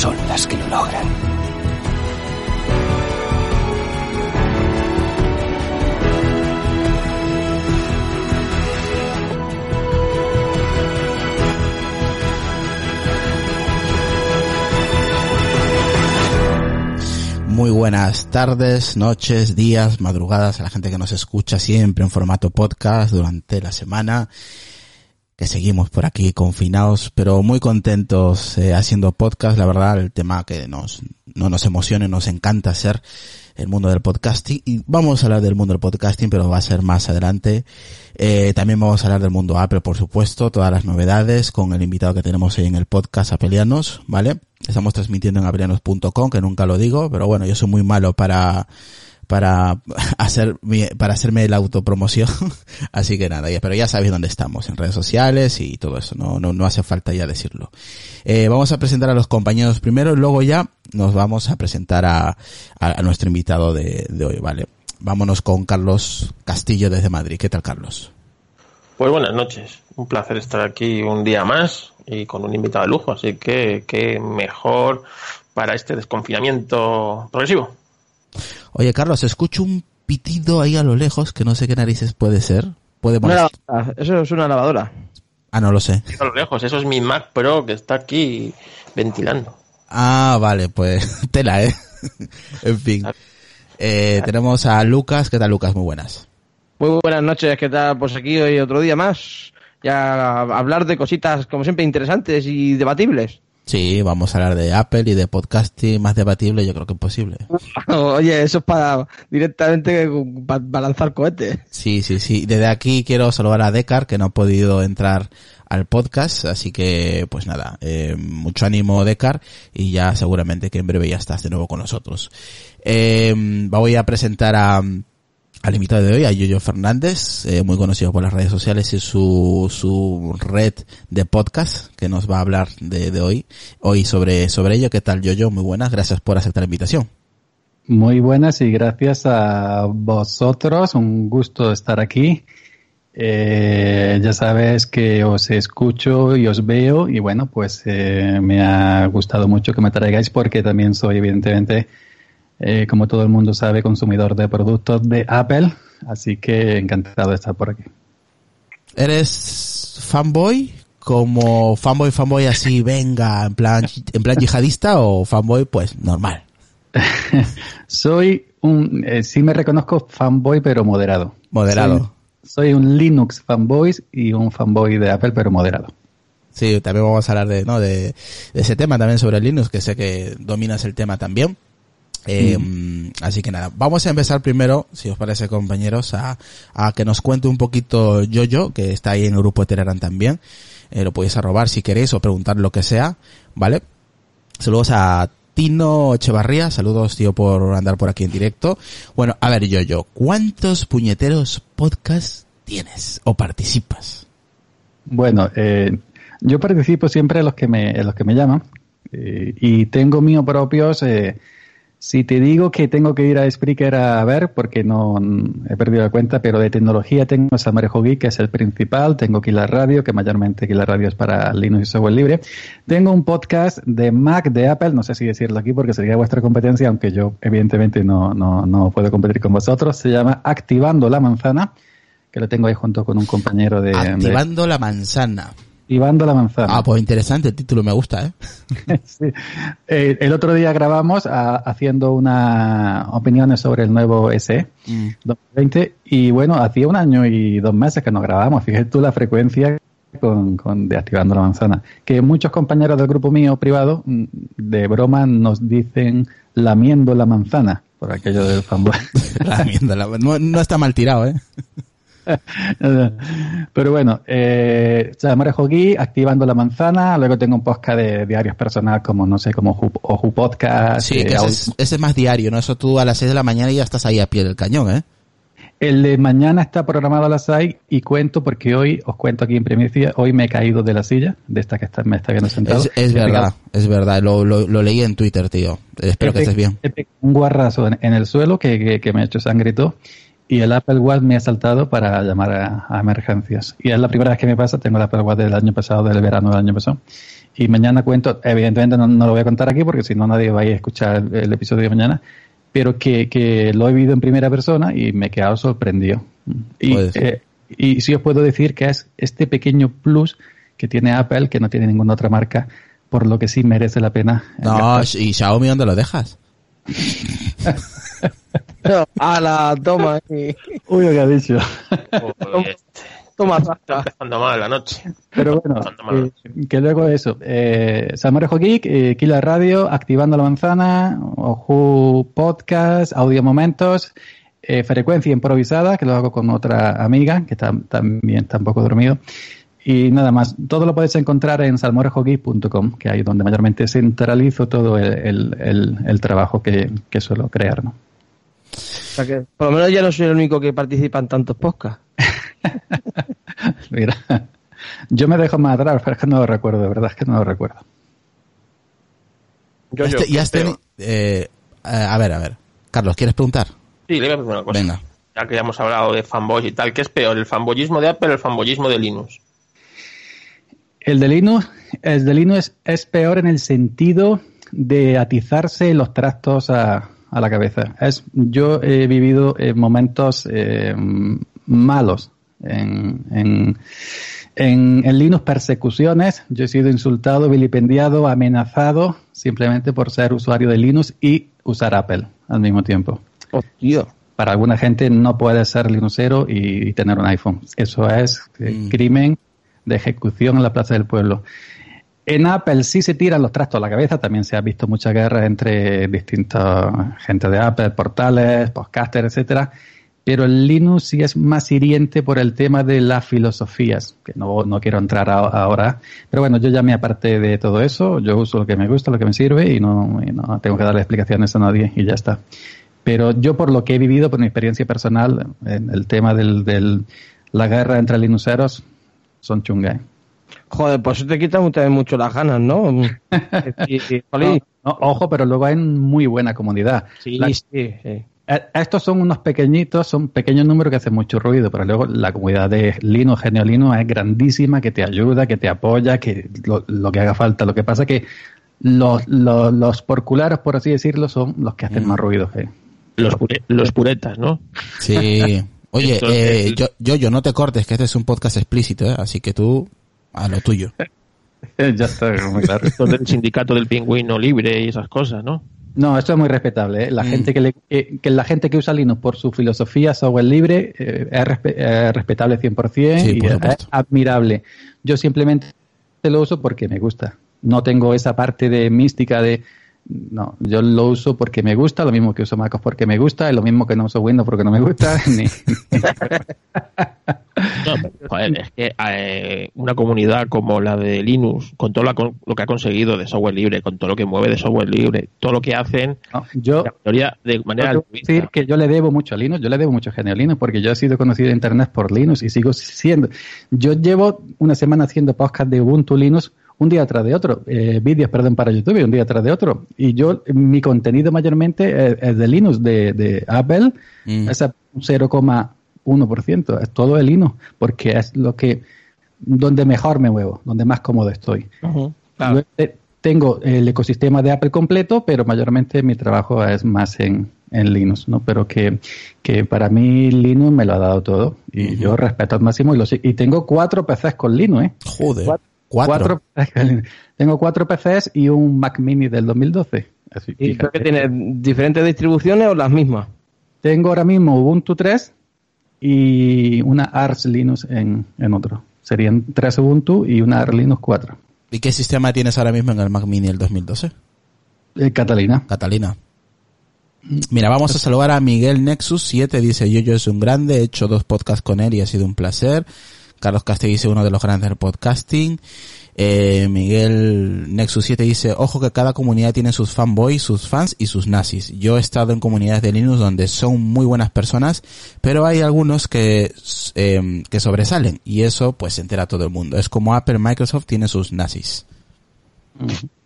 son las que lo logran. Muy buenas tardes, noches, días, madrugadas a la gente que nos escucha siempre en formato podcast durante la semana que seguimos por aquí confinados, pero muy contentos eh, haciendo podcast. La verdad, el tema que nos, no nos emociona, nos encanta hacer el mundo del podcasting. Y vamos a hablar del mundo del podcasting, pero va a ser más adelante. Eh, también vamos a hablar del mundo Apple, por supuesto, todas las novedades con el invitado que tenemos hoy en el podcast Apelianos, ¿vale? Estamos transmitiendo en apelianos.com, que nunca lo digo, pero bueno, yo soy muy malo para para hacer para hacerme la autopromoción. Así que nada, pero ya sabéis dónde estamos, en redes sociales y todo eso, no, no, no hace falta ya decirlo. Eh, vamos a presentar a los compañeros primero luego ya nos vamos a presentar a, a, nuestro invitado de, de hoy, ¿vale? Vámonos con Carlos Castillo desde Madrid. ¿Qué tal, Carlos? Pues buenas noches. Un placer estar aquí un día más y con un invitado de lujo. Así que, qué mejor para este desconfinamiento progresivo. Oye, Carlos, escucho un pitido ahí a lo lejos que no sé qué narices puede ser. Puede una eso es una lavadora. Ah, no lo sé. A lo lejos, eso es mi Mac Pro que está aquí ventilando. Ah, vale, pues tela, ¿eh? en fin. Eh, tenemos a Lucas. ¿Qué tal, Lucas? Muy buenas. Muy buenas noches. ¿Qué tal? Pues aquí hoy otro día más. Ya hablar de cositas, como siempre, interesantes y debatibles. Sí, vamos a hablar de Apple y de podcasting más debatible, yo creo que es posible. Oye, eso es para directamente para, lanzar cohetes. Sí, sí, sí. Desde aquí quiero saludar a Decar, que no ha podido entrar al podcast, así que pues nada, eh, mucho ánimo Decar y ya seguramente que en breve ya estás de nuevo con nosotros. Eh, voy a presentar a al invitado de hoy, a Yoyo Fernández, eh, muy conocido por las redes sociales y su, su red de podcast, que nos va a hablar de, de hoy, hoy sobre, sobre ello. ¿Qué tal, Yoyo? Muy buenas, gracias por aceptar la invitación. Muy buenas y gracias a vosotros, un gusto estar aquí. Eh, ya sabes que os escucho y os veo y bueno, pues eh, me ha gustado mucho que me traigáis porque también soy evidentemente eh, como todo el mundo sabe, consumidor de productos de Apple, así que encantado de estar por aquí. ¿Eres fanboy? Como fanboy, fanboy así, venga, en plan, en plan yihadista o fanboy, pues normal. soy un, eh, sí me reconozco fanboy, pero moderado. Moderado. Soy, soy, un Linux fanboy y un fanboy de Apple, pero moderado. Sí, también vamos a hablar de, ¿no? de, de ese tema también sobre Linux, que sé que dominas el tema también. Eh, mm. Así que nada, vamos a empezar primero, si os parece compañeros, a, a que nos cuente un poquito Yoyo, que está ahí en el grupo de Telegram también. Eh, lo podéis arrobar si queréis o preguntar lo que sea, ¿vale? Saludos a Tino Echevarría, saludos tío por andar por aquí en directo. Bueno, a ver Yoyo, ¿cuántos puñeteros podcasts tienes o participas? Bueno, eh, yo participo siempre en los que me, en los que me llaman eh, y tengo míos propios. Eh, si te digo que tengo que ir a Spreaker a ver, porque no he perdido la cuenta, pero de tecnología tengo Samarejo Geek, que es el principal, tengo aquí la radio, que mayormente aquí la radio es para Linux y software libre. Tengo un podcast de Mac, de Apple, no sé si decirlo aquí porque sería vuestra competencia, aunque yo evidentemente no, no, no puedo competir con vosotros. Se llama Activando la Manzana, que lo tengo ahí junto con un compañero de... Activando la Manzana. La manzana. Ah, pues interesante, el título me gusta, ¿eh? sí. Eh, el otro día grabamos a, haciendo una opiniones sobre el nuevo SE mm. 2020 y bueno, hacía un año y dos meses que nos grabamos. Fíjate tú la frecuencia con, con, de Activando la Manzana. Que muchos compañeros del grupo mío privado, mm, de broma, nos dicen lamiendo la manzana, por aquello del fanboy. lamiendo la, no, no está mal tirado, ¿eh? Pero bueno, eh, Marejo Gui, activando la manzana, luego tengo un podcast de diarios personal como, no sé, como Oju Podcast. Sí, eh, ese, es, más diario, ¿no? Eso tú a las 6 de la mañana y ya estás ahí a pie del cañón, ¿eh? El de mañana está programado a las 6 y cuento porque hoy, os cuento aquí en primicia, hoy me he caído de la silla, de esta que está, me está viendo sentado. Es, verdad, es verdad, lo, lo, leí en Twitter, tío. Espero que estés bien. Un guarrazo en, el suelo que, que, me ha hecho sangre y el Apple Watch me ha saltado para llamar a, emergencias. Y es la primera vez que me pasa, tengo el Apple Watch del año pasado, del verano del año pasado. Y mañana cuento, evidentemente no, lo voy a contar aquí porque si no nadie va a escuchar el, episodio de mañana, pero que, que, lo he vivido en primera persona y me he quedado sorprendido. Y, eh, y sí os puedo decir que es este pequeño plus que tiene Apple, que no tiene ninguna otra marca, por lo que sí merece la pena. No, ¿y Xiaomi dónde lo dejas? a la toma. Uy, lo que ha dicho. toma, Está empezando mal la noche. Pero bueno, eh, que luego eso. Eh, Geek, eh, Kila Radio, Activando la Manzana, Oju Podcast, Audio Momentos, eh, Frecuencia Improvisada, que lo hago con otra amiga, que también está un poco dormido. Y nada más, todo lo podéis encontrar en salmorejogeek.com, que ahí donde mayormente centralizo todo el, el, el, trabajo que, que, suelo crear. ¿no? O sea que por lo menos ya no soy el único que participa en tantos podcasts. Mira, yo me dejo más atrás, pero es que no lo recuerdo, de verdad es que no lo recuerdo. Yo, yo, y este, eh, a ver, a ver. Carlos, ¿quieres preguntar? Sí, le voy a preguntar una cosa. Venga. Ya que ya hemos hablado de fanboys y tal, ¿qué es peor, el fanboyismo de Apple o el fanboyismo de Linux? El de Linux, el de Linux es peor en el sentido de atizarse los trastos a, a la cabeza. Es, yo he vivido eh, momentos eh, malos en, en, en, Linux, persecuciones. Yo he sido insultado, vilipendiado, amenazado simplemente por ser usuario de Linux y usar Apple al mismo tiempo. Tío. Para alguna gente no puede ser Linuxero y, tener un iPhone. Eso es eh, mm. crimen de ejecución en la Plaza del Pueblo. En Apple sí se tiran los trastos a la cabeza, también se ha visto mucha guerra entre distintas gente de Apple, portales, podcasters, etcétera. Pero el Linux sí es más hiriente por el tema de las filosofías, que no, no quiero entrar ahora. Pero bueno, yo ya me aparté de todo eso, yo uso lo que me gusta, lo que me sirve y no, no tengo que darle explicaciones a nadie y ya está. Pero yo por lo que he vivido, por mi experiencia personal, en el tema del, del la guerra entre linuxeros, son chungas. Joder, pues eso te quita mucho las ganas, ¿no? ojo, pero luego hay muy buena comunidad. Sí, sí, eh, Estos son unos pequeñitos, son pequeños números que hacen mucho ruido, pero luego la comunidad de Linux, Genio es grandísima, que te ayuda, que te apoya, que lo, que haga falta. Lo que pasa que los, los, los porculares, por así decirlo, son los que hacen mm. más ruido. Eh. Los, los puretas, ¿no? Sí. Oye, eh, yo, yo, yo, no te cortes, que este es un podcast explícito, ¿eh? así que tú a lo tuyo. ya está, muy claro. Esto del sindicato del pingüino libre y esas cosas, ¿no? No, esto es muy respetable. ¿eh? La mm. gente que, le, que, la gente que usa Linux por su filosofía software libre eh, es, respetable 100% y es admirable. Yo simplemente lo uso porque me gusta. No tengo esa parte de mística de No, yo lo uso porque me gusta, lo mismo que uso MacOS porque me gusta, y lo mismo que no uso Windows porque no me gusta. ni- No, pero, joder, es que eh, una comunidad como la de Linux, con todo lo, que ha conseguido de software libre, con todo lo que mueve de software libre, todo lo que hacen, no, yo, la mayoría de manera Yo decir que yo le debo mucho a Linux, yo le debo mucho genio a Linux porque yo he sido conocido en Internet por Linux y sigo siendo. Yo llevo una semana haciendo podcast de Ubuntu Linux un día tras de otro, eh, vídeos, perdón, para YouTube un día tras de otro. Y yo, mi contenido mayormente es, es de Linux, de, de Apple, Mm. es un 0,1%, es todo de Linux, porque es lo que, donde mejor me muevo, donde más cómodo estoy. Claro. Eh, tengo el ecosistema de Apple completo, pero mayormente mi trabajo es más en, en Linux, ¿no? Pero que, que para mí Linux me lo ha dado todo y yo respeto al máximo y lo sé. Y tengo cuatro PCs con Linux, ¿eh? Joder. Cuatro- Cuatro. Tengo cuatro PCs y un Mac Mini del 2012. Así, ¿Y creo que tiene diferentes distribuciones o las mismas? Tengo ahora mismo Ubuntu 3 y una Arch Linux en, en otro. Serían tres Ubuntu y una Arch Linux 4. ¿Y qué sistema tienes ahora mismo en el Mac Mini el 2012? Eh, Catalina. Catalina. Mira, vamos a saludar a Miguel Nexus 7, dice yo, yo es un grande, he hecho dos podcasts con él y ha sido un placer. Carlos Castell dice uno de los grandes del podcasting. Eh, Miguel Nexus 7 dice, ojo que cada comunidad tiene sus fanboys, sus fans y sus nazis. Yo he estado en comunidades de Linux donde son muy buenas personas, pero hay algunos que, eh, que sobresalen y eso pues se entera todo el mundo. Es como Apple, Microsoft tiene sus nazis.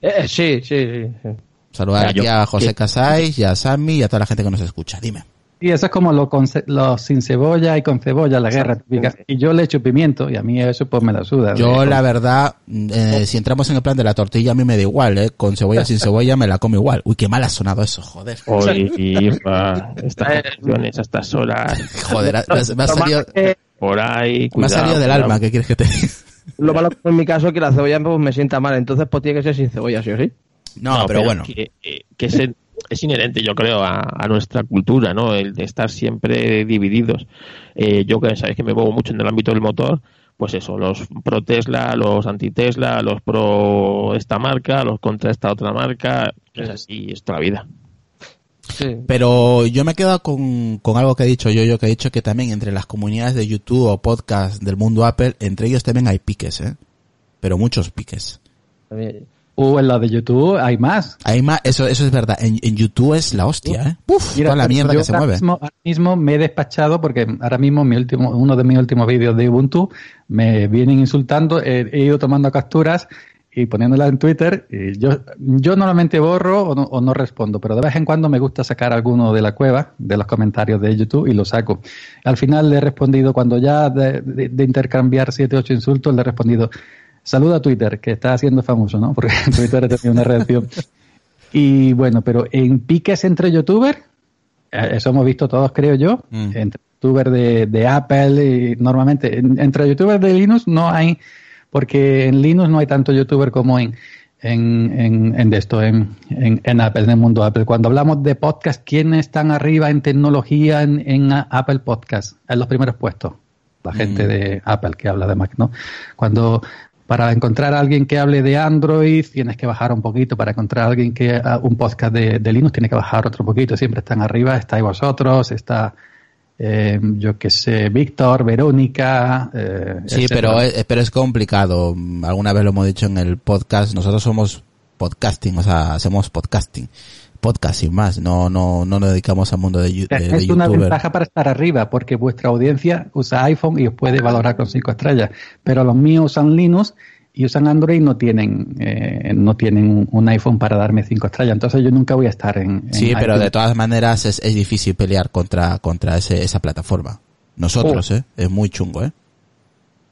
Eh, sí, sí, sí, sí. Saludar Ya, aquí a José Casais y a Sammy y a toda la gente que nos escucha. Dime. Y eso es como lo, con lo sin cebolla y con cebolla, la guerra típica. Y yo le echo pimiento y a mí eso pues me la suda. Yo la verdad, eh, si entramos en el plan de la tortilla a mí me da igual, ¿eh? Con cebolla sin cebolla me la como igual. Uy, qué mal ha sonado eso, joder. Ifa, estas conversaciones a estas horas, Joder, ha- me, ha- me ha salido, por ahí, me ha cuidado, salido del cuidado. alma, ¿qué quieres que te diga? Lo malo en mi caso es que la cebolla pues, me sienta mal, entonces pues tiene que ser sin cebolla, sí o sí. No, pero, bueno. Que, eh, que es, es inherente, yo creo, a, a nuestra cultura, ¿no? El de estar siempre divididos. Eh, yo que sabéis que me muevo mucho en el ámbito del motor, pues eso, los pro Tesla, los anti Tesla, los pro esta marca, los contra esta otra marca, es así, es toda la vida. Sí. Pero yo me he quedado con, con algo que he dicho yo, yo que he dicho que también entre las comunidades de YouTube o podcast del mundo Apple, entre ellos también hay piques, ¿eh? Pero muchos piques. También- Uh, en la de YouTube hay más. Hay más, eso, eso es verdad. En, en YouTube es la hostia, ¿eh? Uf, Mira, toda la mierda yo que se ahora mueve. Mismo, ahora mismo me he despachado porque ahora mismo mi último, uno de mis últimos vídeos de Ubuntu me vienen insultando, he, he ido tomando capturas y poniéndolas en Twitter. Y yo, yo normalmente borro o no, o no respondo, pero de vez en cuando me gusta sacar alguno de la cueva, de los comentarios de YouTube y lo saco. Al final le he respondido, cuando ya de, de- de intercambiar siete, ocho insultos, le he respondido, saluda a Twitter, que está haciendo famoso, ¿no? Porque Twitter ha tenido una reacción. Y bueno, pero en piques entre youtubers, eh, eso hemos visto todos, creo yo, Mm. entre youtubers de, de Apple y normalmente, en- entre youtubers de Linux no hay, porque en Linux no hay tanto youtuber como en, en, en, en de esto, en, en, en Apple, en el mundo Apple. Cuando hablamos de podcast, ¿quiénes están arriba en tecnología en, en Apple Podcast? En los primeros puestos. La gente de Apple que habla de Mac, ¿no? Cuando para encontrar a alguien que hable de Android tienes que bajar un poquito, para encontrar a alguien que un podcast de, de Linux tienes que bajar otro poquito, siempre están arriba, estáis vosotros, está eh, yo que sé, Víctor, Verónica. eh, Sí, etcétera. pero es, pero es complicado. Alguna vez lo hemos dicho en el podcast. Nosotros somos podcasting, o sea, hacemos podcasting. Podcast sin más. No, no, no nos dedicamos al mundo de, de, de es una ventaja para estar arriba, porque vuestra audiencia usa iPhone y os puede valorar con cinco estrellas. Pero los míos usan Linux y usan Android y no tienen, eh, no tienen un, iPhone para darme cinco estrellas. Entonces yo nunca voy a estar en. en Sí, pero de todas maneras es, es difícil pelear contra, contra ese, esa plataforma. Nosotros, Oh. ¿eh? Es muy chungo, ¿eh?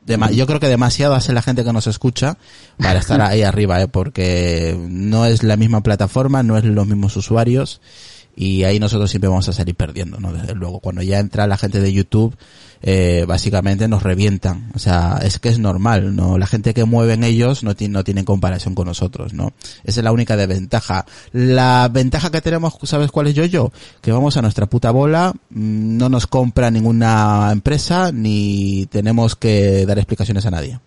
Dema- yo creo que demasiado hace la gente que nos escucha para estar ahí arriba, ¿eh? Porque no es la misma plataforma, no es los mismos usuarios y ahí nosotros siempre vamos a salir perdiendo, ¿no? Desde luego, cuando ya entra la gente de YouTube, eh, básicamente nos revientan. O sea, es que es normal, ¿no? La gente que mueven ellos no, tiene no tienen comparación con nosotros, ¿no? Esa es la única desventaja. La ventaja que tenemos, ¿sabes cuál es yo yo? Que vamos a nuestra puta bola, mm, no nos compra ninguna empresa, ni tenemos que dar explicaciones a nadie.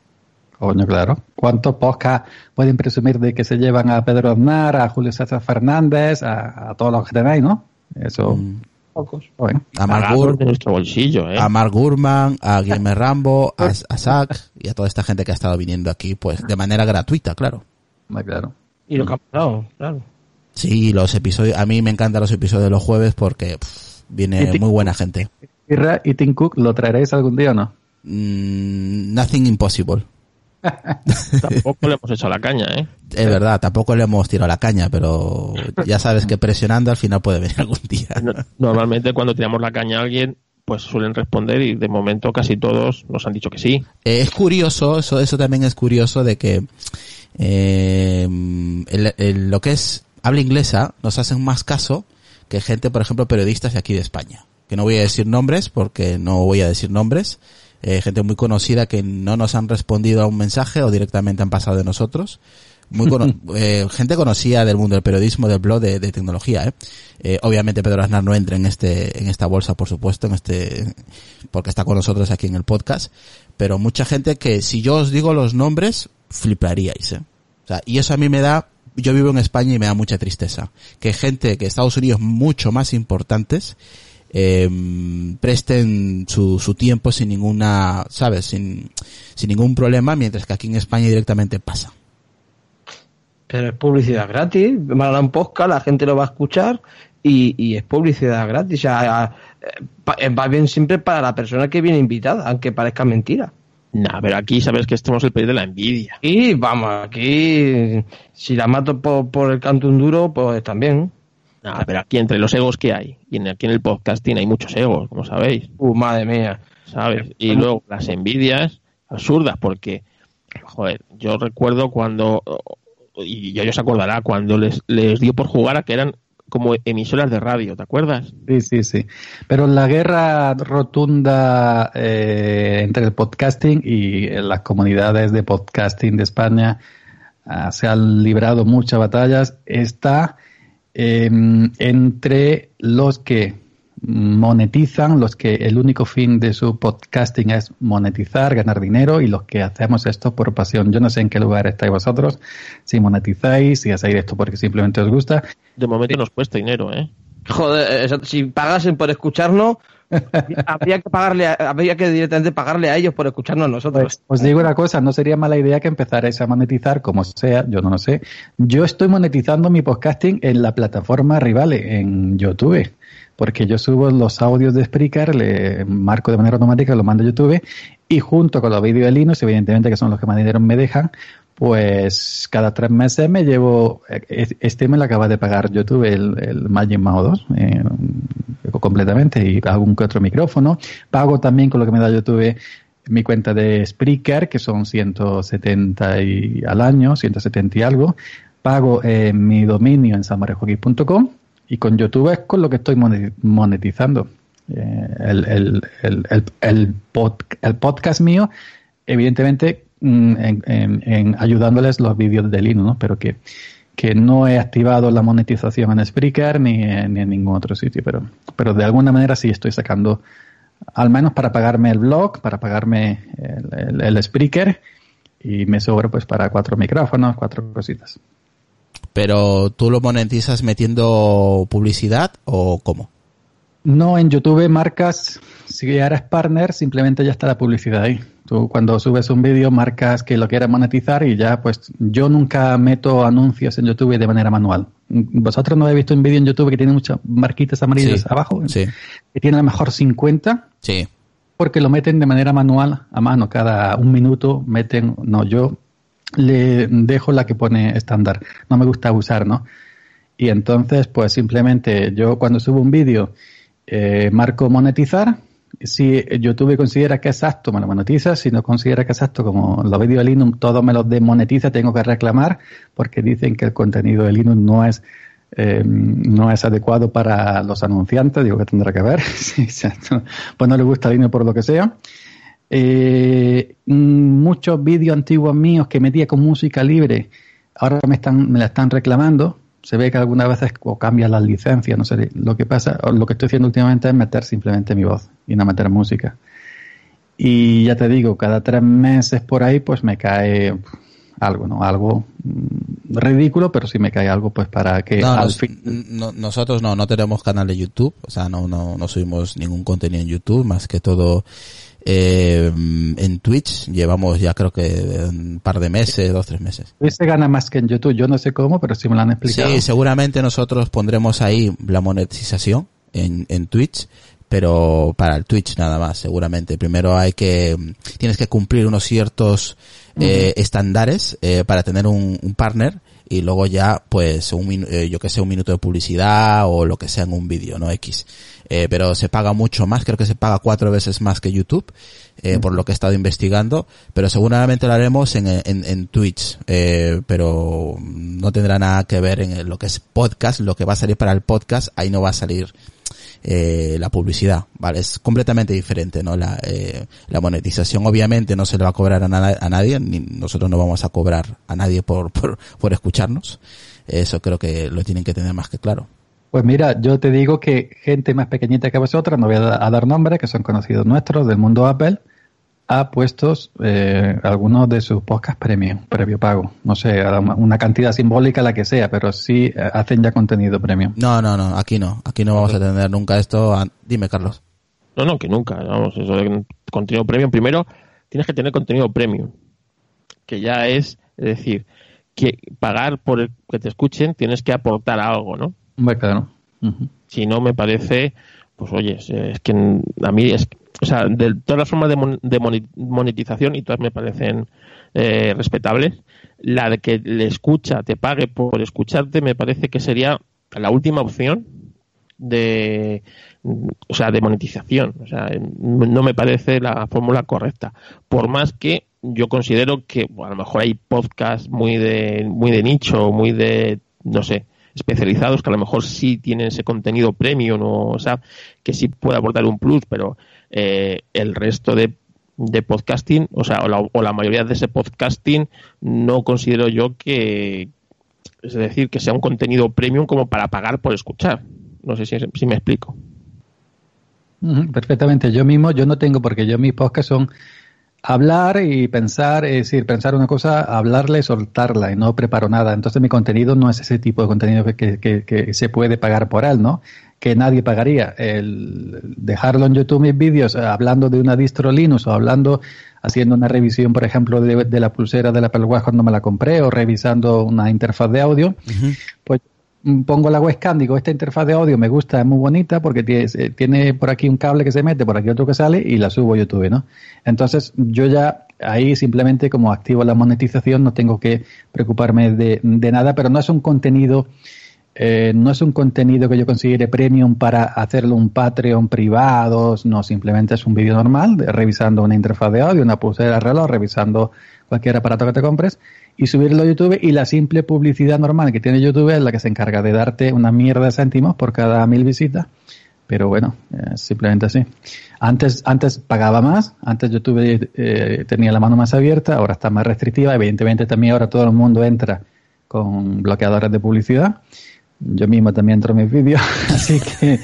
Coño, claro. ¿Cuántos podcasts pueden presumir de que se llevan a Pedro Aznar, a Julio César Fernández, a, a todos los que tenéis, no? Eso, Mm. Pocos. Bueno, A Mark, Pagados Gur- de nuestro bolsillo, ¿eh? a Mark Gurman, a Guillermo Rambo, a, a Zach y a toda esta gente que ha estado viniendo aquí, pues de manera gratuita, claro. muy claro. Y lo que ha pasado, claro. Sí, los episodios, a mí me encantan los episodios de los jueves porque pff, viene muy buena gente. Irra y Tim Cook, ¿lo traeréis algún día o no? Mm, nothing impossible. Tampoco le hemos hecho la caña, ¿eh? Es verdad, tampoco le hemos tirado la caña, pero ya sabes que presionando al final puede venir algún día. No- Normalmente cuando tiramos la caña a alguien, pues suelen responder y de momento casi todos nos han dicho que sí. Eh, es curioso, eso, eso también es curioso de que eh, el- el- lo que es habla inglesa nos hacen más caso que gente, por ejemplo, periodistas de aquí de España. Que no voy a decir nombres porque no voy a decir nombres. Eh, gente muy conocida que no nos han respondido a un mensaje o directamente han pasado de nosotros. Muy cono- eh, gente conocida del mundo del periodismo, del blog, de, de tecnología, ¿eh? Eh, obviamente Pedro Aznar no entra en este, en esta bolsa, por supuesto, en este, porque está con nosotros aquí en el podcast, pero mucha gente que si yo os digo los nombres, fliparíais, ¿eh? O sea, y eso a mí me da, yo vivo en España y me da mucha tristeza. Que gente que Estados Unidos mucho más importantes, eh, presten su, su tiempo sin ninguna, ¿sabes? Sin, sin ningún problema, mientras que aquí en España directamente pasa. Pero es publicidad gratis, van a dar un podcast, la gente lo va a escuchar y, y es publicidad gratis. O sea, va bien siempre para la persona que viene invitada, aunque parezca mentira. Nah, pero aquí sabes que estamos el país de la envidia. Y vamos, aquí, si la mato por, por el canto un duro, pues también. Nah, pero aquí entre los egos que hay, y aquí en el podcasting hay muchos egos, como sabéis, Uh, madre mía. ¿sabes? Y luego las envidias absurdas, porque, joder, yo recuerdo cuando, y ya os acordará, cuando les, les dio por jugar a que eran como emisoras de radio, ¿te acuerdas? Sí, sí, sí. Pero la guerra rotunda eh, entre el podcasting y las comunidades de podcasting de España ah, se han librado muchas batallas. Está eh, entre los que monetizan, los que el único fin de su podcasting es monetizar, ganar dinero y los que hacemos esto por pasión. Yo no sé en qué lugar estáis vosotros, si monetizáis, si hacéis esto porque simplemente os gusta. De momento nos cuesta dinero, ¿eh? Joder, eso, si pagasen por escucharnos, habría que pagarle, a- habría que directamente pagarle a ellos por escucharnos a nosotros. Pues, os digo una cosa, no sería mala idea que empezarais a monetizar, como sea, yo no lo sé. Yo estoy monetizando mi podcasting en la plataforma Rivale, en YouTube, porque yo subo los audios de Spreaker, le marco de manera automática, lo mando a YouTube, y junto con los vídeos de Linux, evidentemente que son los que más dinero me dejan, pues cada tres meses me llevo, este me lo acaba de pagar YouTube, el, el Magic Mouse 2, eh, completamente, y un que otro micrófono. Pago también con lo que me da YouTube mi cuenta de Spreaker, que son 170 y, al año, 170 y algo. Pago mi dominio en samarejoki.com y con YouTube es con lo que estoy moneti- monetizando. Eh, el, el, el, pod- el podcast mío, evidentemente, en, en- ayudándoles los vídeos de Linux, ¿no? Pero que, que no he activado la monetización en Spreaker ni en, ni en ningún otro sitio, pero, pero de alguna manera sí estoy sacando, al menos para pagarme el blog, para pagarme el, el, el Spreaker y me sobra pues para cuatro micrófonos, cuatro cositas. Pero tú lo monetizas metiendo publicidad o cómo? No, en YouTube marcas, si eres partner, simplemente ya está la publicidad ahí. Tú cuando subes un vídeo marcas que lo quieres monetizar y ya, pues yo nunca meto anuncios en YouTube de manera manual. ¿Vosotros no habéis visto un vídeo en YouTube que tiene muchas marquitas amarillas Sí, abajo? sí. Que tiene a lo mejor 50 Sí. porque lo meten de manera manual, a mano, cada un minuto meten, no, yo le dejo la que pone estándar, no me gusta usar, ¿no? Y entonces, pues simplemente yo cuando subo un vídeo eh, marco monetizar, si YouTube considera que es apto, me lo monetiza, si no considera que es apto, como los vídeos de Linux todos me los desmonetiza, tengo que reclamar porque dicen que el contenido de Linux no es eh, no es adecuado para los anunciantes, digo que tendrá que ver, pues no le gusta Linux por lo que sea. Eh, muchos vídeos antiguos míos que metía con música libre, ahora me están, me la están reclamando. Se ve que algunas veces o cambian las licencias, no sé. Lo que pasa, o lo que estoy haciendo últimamente es meter simplemente mi voz y no meter música. Y ya te digo, cada tres meses por ahí, pues me cae algo, ¿no? Algo mm, ridículo, pero si me cae algo, pues para que No, al nos- fin... no- nosotros no, no tenemos canal de YouTube, o sea, no, no, no subimos ningún contenido en YouTube, más que todo eh, en Twitch. Llevamos ya creo que un par de meses, dos, tres meses. Twitch se gana más que en YouTube. Yo no sé cómo, pero sí me lo han explicado. Sí, seguramente nosotros pondremos ahí la monetización en, en Twitch, pero para el Twitch nada más, seguramente. Primero hay que, tienes que cumplir unos ciertos eh, estándares eh, para tener un, un partner y luego ya, pues, un, eh, yo que sé, un minuto de publicidad o lo que sea en un vídeo, ¿no? X. Eh, pero se paga mucho más, creo que se paga cuatro veces más que YouTube, eh, por lo que he estado investigando, pero seguramente lo haremos en, en, en Twitch, eh, pero no tendrá nada que ver en lo que es podcast, lo que va a salir para el podcast, ahí no va a salir eh, la publicidad, ¿vale? Es completamente diferente, ¿no? La, eh, la monetización obviamente no se le va a cobrar a, nada- a nadie, ni nosotros no vamos a cobrar a nadie por, por, por escucharnos. Eso creo que lo tienen que tener más que claro. Pues mira, yo te digo que gente más pequeñita que vosotros, no voy a, da- a dar nombres, que son conocidos nuestros del mundo Apple, ha puesto eh, algunos de sus podcasts premium, previo pago. No sé, una- cantidad simbólica la que sea, pero sí eh, hacen ya contenido premium. No, no, no, aquí no, aquí no vamos a tener nunca esto. a- Dime, Carlos. No, no, que nunca. Vamos, eso de contenido premium. Primero, tienes que tener contenido premium. Que ya es, es decir, que pagar por el que te escuchen tienes que aportar algo, ¿no? Ujú. Si no, me parece, pues oye, es, que a mí es, o sea, de todas las formas de, monetización y todas me parecen eh, respetables, la de que le escucha, te pague por escucharte, me parece que sería la última opción de o sea de monetización. O sea no me parece la fórmula correcta. Por más que yo considero que a lo mejor hay podcasts muy de muy de nicho muy de no sé especializados que a lo mejor sí tienen ese contenido premium o, o sea que sí puede aportar un plus pero eh, el resto de de podcasting, o sea, o la, o la mayoría de ese podcasting, no considero yo que, es decir, que sea un contenido premium como para pagar por escuchar. No sé si, si me explico. Perfectamente. Yo mismo, yo no tengo, porque yo mis podcasts son hablar y pensar, es decir, pensar una cosa, hablarla y soltarla, y no preparo nada. Entonces mi contenido no es ese tipo de contenido que, que, que- se puede pagar por él, ¿no? Que nadie pagaría. El dejarlo en YouTube mis vídeos eh, hablando de una distro Linux o hablando, haciendo una revisión, por ejemplo, de, de la pulsera del Apple Watch cuando me la compré o revisando una interfaz de audio, pues pongo la webcam, digo, esta interfaz de audio me gusta, es muy bonita porque tiene, eh, tiene por aquí un cable que se mete, por aquí otro que sale y la subo a YouTube, ¿no? Entonces yo ya ahí simplemente como activo la monetización no tengo que preocuparme de, de nada, pero no es un contenido, eh, no es un contenido que yo considere premium para hacerlo un Patreon privado, no, simplemente es un vídeo normal, revisando una interfaz de audio, una pulsera de reloj, revisando cualquier aparato que te compres y subirlo a YouTube y la simple publicidad normal que tiene YouTube es la que se encarga de darte una mierda de céntimos por cada mil visitas. Pero bueno, es simplemente así. Antes, antes pagaba más, antes YouTube eh, tenía la mano más abierta, ahora está más restrictiva. Evidentemente también ahora todo el mundo entra con bloqueadores de publicidad. Yo mismo también entro en mis vídeos, así que,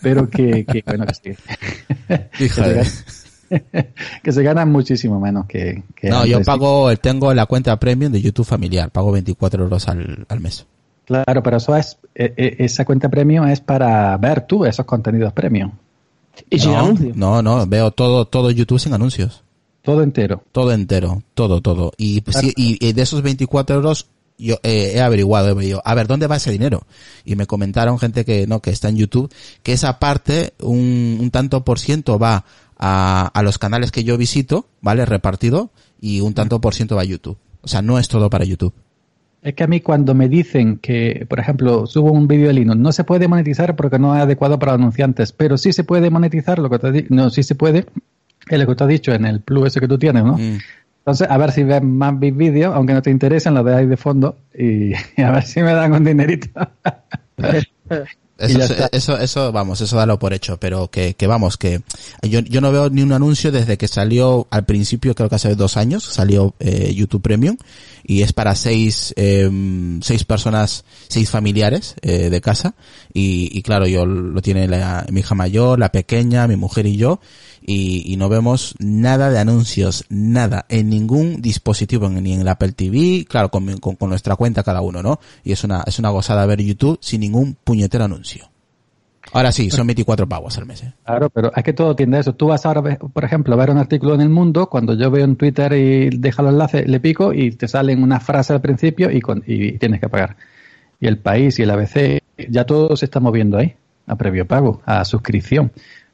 pero que, que bueno, que sí. Hijo que, se gana, que se gana muchísimo menos que, que No, yo pago, tengo la cuenta premium de YouTube familiar, pago 24 euros al, al mes. Claro, pero eso es, eh, eh, esa cuenta premium es para ver tú esos contenidos premium. Y sin no, anuncio. no, no, veo todo, todo YouTube sin anuncios. Todo entero. Todo entero, todo, todo. Y, pues, sí, y, y de esos 24 euros, yo eh, he averiguado, he venido, a ver, ¿dónde va ese dinero? Y me comentaron gente que no, que está en YouTube, que esa parte, un, un tanto por ciento va a, a los canales que yo visito, ¿vale? Repartido, y un tanto por ciento va a YouTube. O sea, no es todo para YouTube. Es que a mí cuando me dicen que, por ejemplo, subo un vídeo de Linux, no se puede monetizar porque no es adecuado para anunciantes, pero sí se puede monetizar lo que te no, sí se puede, es lo que te has dicho en el plus ese que tú tienes, ¿no? Mm. Entonces, a ver si ves más mis vídeos, aunque no te interesen, los veáis de fondo y, a ver si me dan un dinerito. Eso, eso, eso, eso, vamos, eso dalo por hecho, pero que, que vamos, que yo, yo no veo ni un anuncio desde que salió al principio, creo que hace dos años, salió eh, YouTube Premium y es para seis, eh, seis personas, seis familiares eh, de casa y, y claro, yo lo tiene la, mi hija mayor, la pequeña, mi mujer y yo y, no vemos nada de anuncios, nada, en ningún dispositivo, ni en el Apple TV, claro, con, con, nuestra cuenta cada uno, ¿no? Y es una, es una gozada ver YouTube sin ningún puñetero anuncio. Ahora sí, son 24 pavos al mes. ¿eh? Claro, pero es que todo tiende a eso. Tú vas ahora, por ejemplo, a ver un artículo en el mundo, cuando yo veo en Twitter y deja el enlace, le pico y te salen una frase al principio y, y tienes que pagar. Y el país y el ABC, ya todo se está moviendo ahí, a previo pago, a suscripción.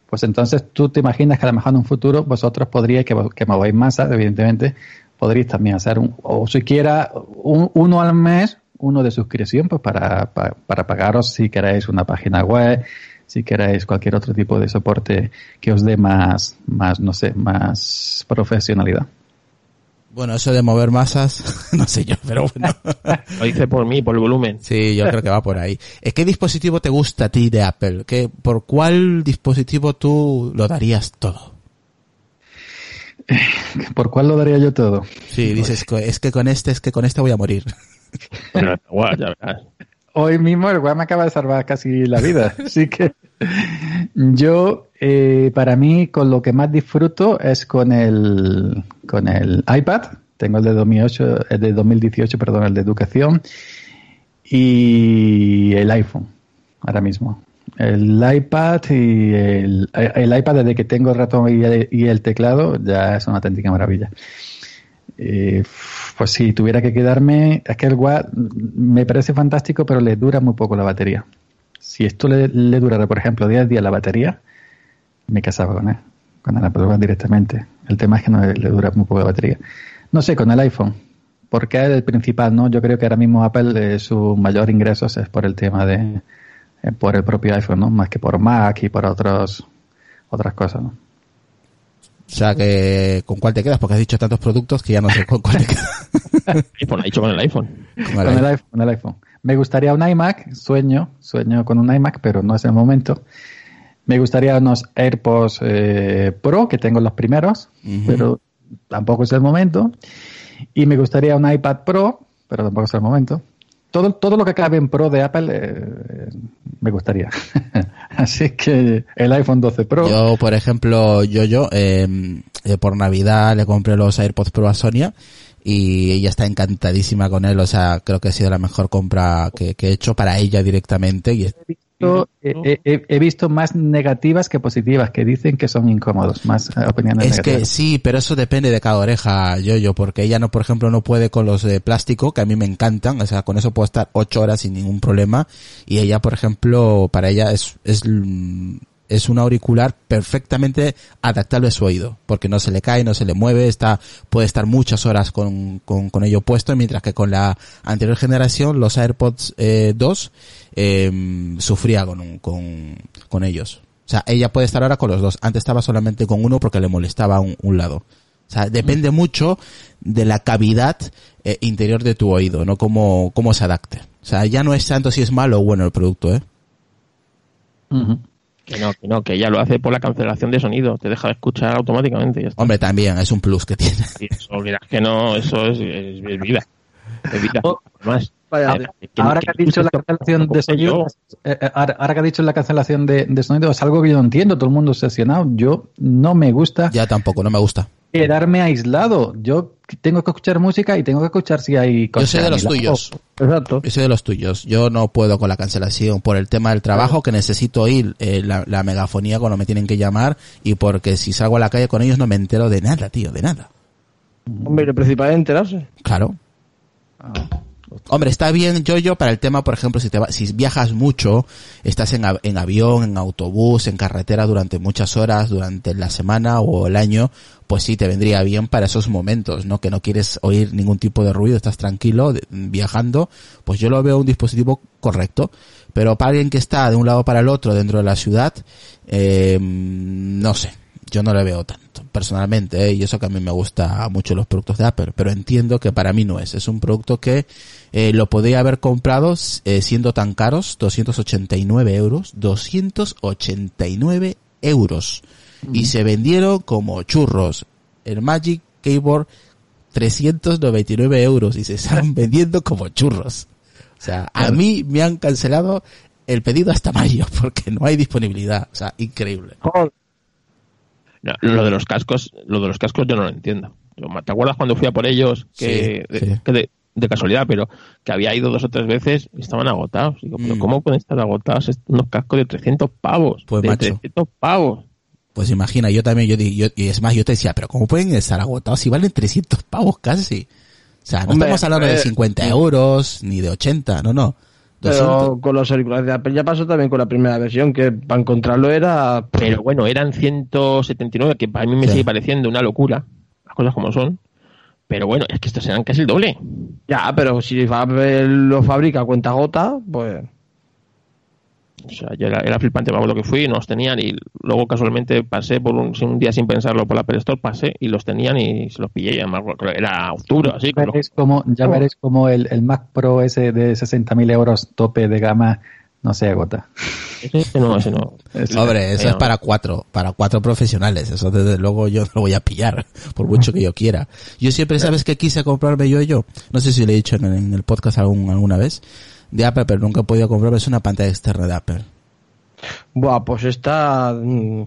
Pues entonces tú te imaginas que a lo mejor en un futuro vosotros podríais, que, que mováis masa, evidentemente, podríais también hacer un, o siquiera un, uno al mes, uno de suscripción, pues para, para, pagaros si queréis una página web, si queréis cualquier otro tipo de soporte que os dé más, más, no sé, más profesionalidad. Bueno, eso de mover masas, no sé yo, pero bueno. Lo hice por mí, por el volumen. Sí, yo creo que va por ahí. ¿Qué dispositivo te gusta a ti de Apple? ¿Qué, ¿Por cuál dispositivo tú lo darías todo? ¿Por cuál lo daría yo todo? Sí, dices, es que con este, es que con este voy a morir. Hoy mismo el guay me acaba de salvar casi la vida, así que yo, eh, para mí, con lo que más disfruto es con el, con el iPad. Tengo el de 2008, el de 2018, perdón, el de educación. Y el iPhone, ahora mismo. El iPad y el, iPad desde que tengo el ratón y el, teclado ya es una auténtica maravilla. Eh, pues si tuviera que quedarme, es que el WAD me parece fantástico, pero le dura muy poco la batería. Si esto le, le durara, por ejemplo, 10 días la batería, me casaba con él, con el Apple directamente. El tema es que no le, dura muy poco la batería. No sé, con el iPhone, porque es el principal, ¿no? Yo creo que ahora mismo Apple eh, su mayor ingreso es por el tema de, eh, por el propio iPhone, ¿no? Más que por Mac y por otros, otras cosas, ¿no? O sea que, ¿con cuál te quedas? Porque has dicho tantos productos que ya no sé con cuál te quedas. iPhone, ha dicho con el iPhone. Con el, iPhone. Con el iPhone. Me gustaría un iMac, sueño, sueño con un iMac, pero no es el momento. Me gustaría unos AirPods eh, Pro, que tengo los primeros, pero tampoco es el momento. Y me gustaría un iPad Pro, pero tampoco es el momento todo, todo lo que cabe en Pro de Apple eh, me gustaría. Así que el iPhone 12 Pro. Yo, por ejemplo, yo, yo, em, eh, por Navidad le compré los AirPods Pro a Sonia y ella está encantadísima con él. O sea, creo que ha sido la mejor compra que, que he hecho para ella directamente. Y he, visto más negativas que positivas, que dicen que son incómodos, más eh, opiniones es que sí, pero eso depende de cada oreja, yo, yo, porque ella no, por ejemplo, no puede con los de plástico, que a mí me encantan, o sea, con eso puedo estar ocho horas sin ningún problema, y ella, por ejemplo, para ella es, es es un auricular perfectamente adaptable a su oído, porque no se le cae, no se le mueve, está, puede estar muchas horas con, con, con ello puesto, mientras que con la anterior generación, los AirPods eh, 2, eh, sufría con, con, con ellos. O sea, ella puede estar ahora con los dos. Antes estaba solamente con uno porque le molestaba un, un lado. O sea, depende mucho de la cavidad eh, interior de tu oído, no cómo, cómo se adapte. O sea, ya no es tanto si es malo o bueno el producto, ¿eh? Que no, que no, que ella lo hace por la cancelación de sonido, te deja de escuchar automáticamente. Hombre, también es un plus que tiene. eso, que no, eso es, vida. Es vida. Oh, ahora que, ha dicho la cancelación de sonido, eh, eh, ahora, que ha dicho la cancelación de, de, sonido, es algo que yo no entiendo, todo el mundo obsesionado. Yo no me gusta. Ya tampoco, no me gusta quedarme aislado. Yo tengo que escuchar música y tengo que escuchar si hay cosas. Yo soy de los tuyos. Exacto. Yo soy de los tuyos. Yo no puedo con la cancelación por el tema del trabajo, que necesito oír eh, la, megafonía cuando me tienen que llamar y porque si salgo a la calle con ellos no me entero de nada, tío, de nada. Hombre, lo principal es enterarse. Claro. Hombre, está bien, yo, para el tema, por ejemplo, si te si viajas mucho, estás en, en avión, en autobús, en carretera durante muchas horas, durante la semana o el año, pues sí, te vendría bien para esos momentos, ¿no? Que no quieres oír ningún tipo de ruido, estás tranquilo, viajando, pues yo lo veo un dispositivo correcto. Pero para alguien que está de un lado para el otro dentro de la ciudad, eh, no sé, yo no le veo tanto, personalmente, ¿eh? y eso que a mí me gusta mucho los productos de Apple, pero entiendo que para mí no es. Es un producto que eh, lo podría haber comprado eh, siendo tan caros, 289 euros, 289 euros. Y se vendieron como churros. El Magic Keyboard, 399 euros, y se están vendiendo como churros. O sea, a mí me han cancelado el pedido hasta mayo porque no hay disponibilidad. O sea, increíble. No, lo de los cascos, lo de los cascos yo no lo entiendo. ¿Te acuerdas cuando fui a por ellos? Que, Sí, sí. que de, de casualidad, pero que había ido dos o tres veces y estaban agotados. Digo, pero Mm. ¿cómo pueden estar agotados unos cascos de 300 pavos? Pues, de macho. 300 pavos. Pues imagina, yo también, yo, yo- y es más, yo te decía, pero ¿cómo pueden estar agotados si valen 300 pavos casi? O sea, no Hombre, estamos hablando de eh, 50 euros, ni de 80, no, no. 200. Pero con los auriculares de Apple ya pasó también con la primera versión, que para encontrarlo era... Pero bueno, eran 179, que para mí me Sí. sigue pareciendo una locura, las cosas como son. Pero bueno, es que estos eran casi el doble. Ya, pero si Apple lo fabrica a cuenta gota, pues... O sea, yo era, era flipante, me acuerdo que fui, no los tenían y luego casualmente pasé por un, un día sin pensarlo por la Apple Store, pasé y los tenían y se los pillé y que era octubre, así. los- Veréis como, ya veréis como el, el Mac Pro ese de 60.000 euros tope de gama no se agota. Ese no, ese no. Hombre, eso Eh, es para cuatro, para cuatro profesionales. Eso desde luego yo no lo voy a pillar, por mucho que yo quiera. Yo siempre, ¿sabes qué quise comprarme yo yo? No sé si le he dicho en, en el podcast algún, alguna vez. De Apple, pero nunca he podido comprarme. Es una pantalla externa de Apple. Buah, pues esta... mm,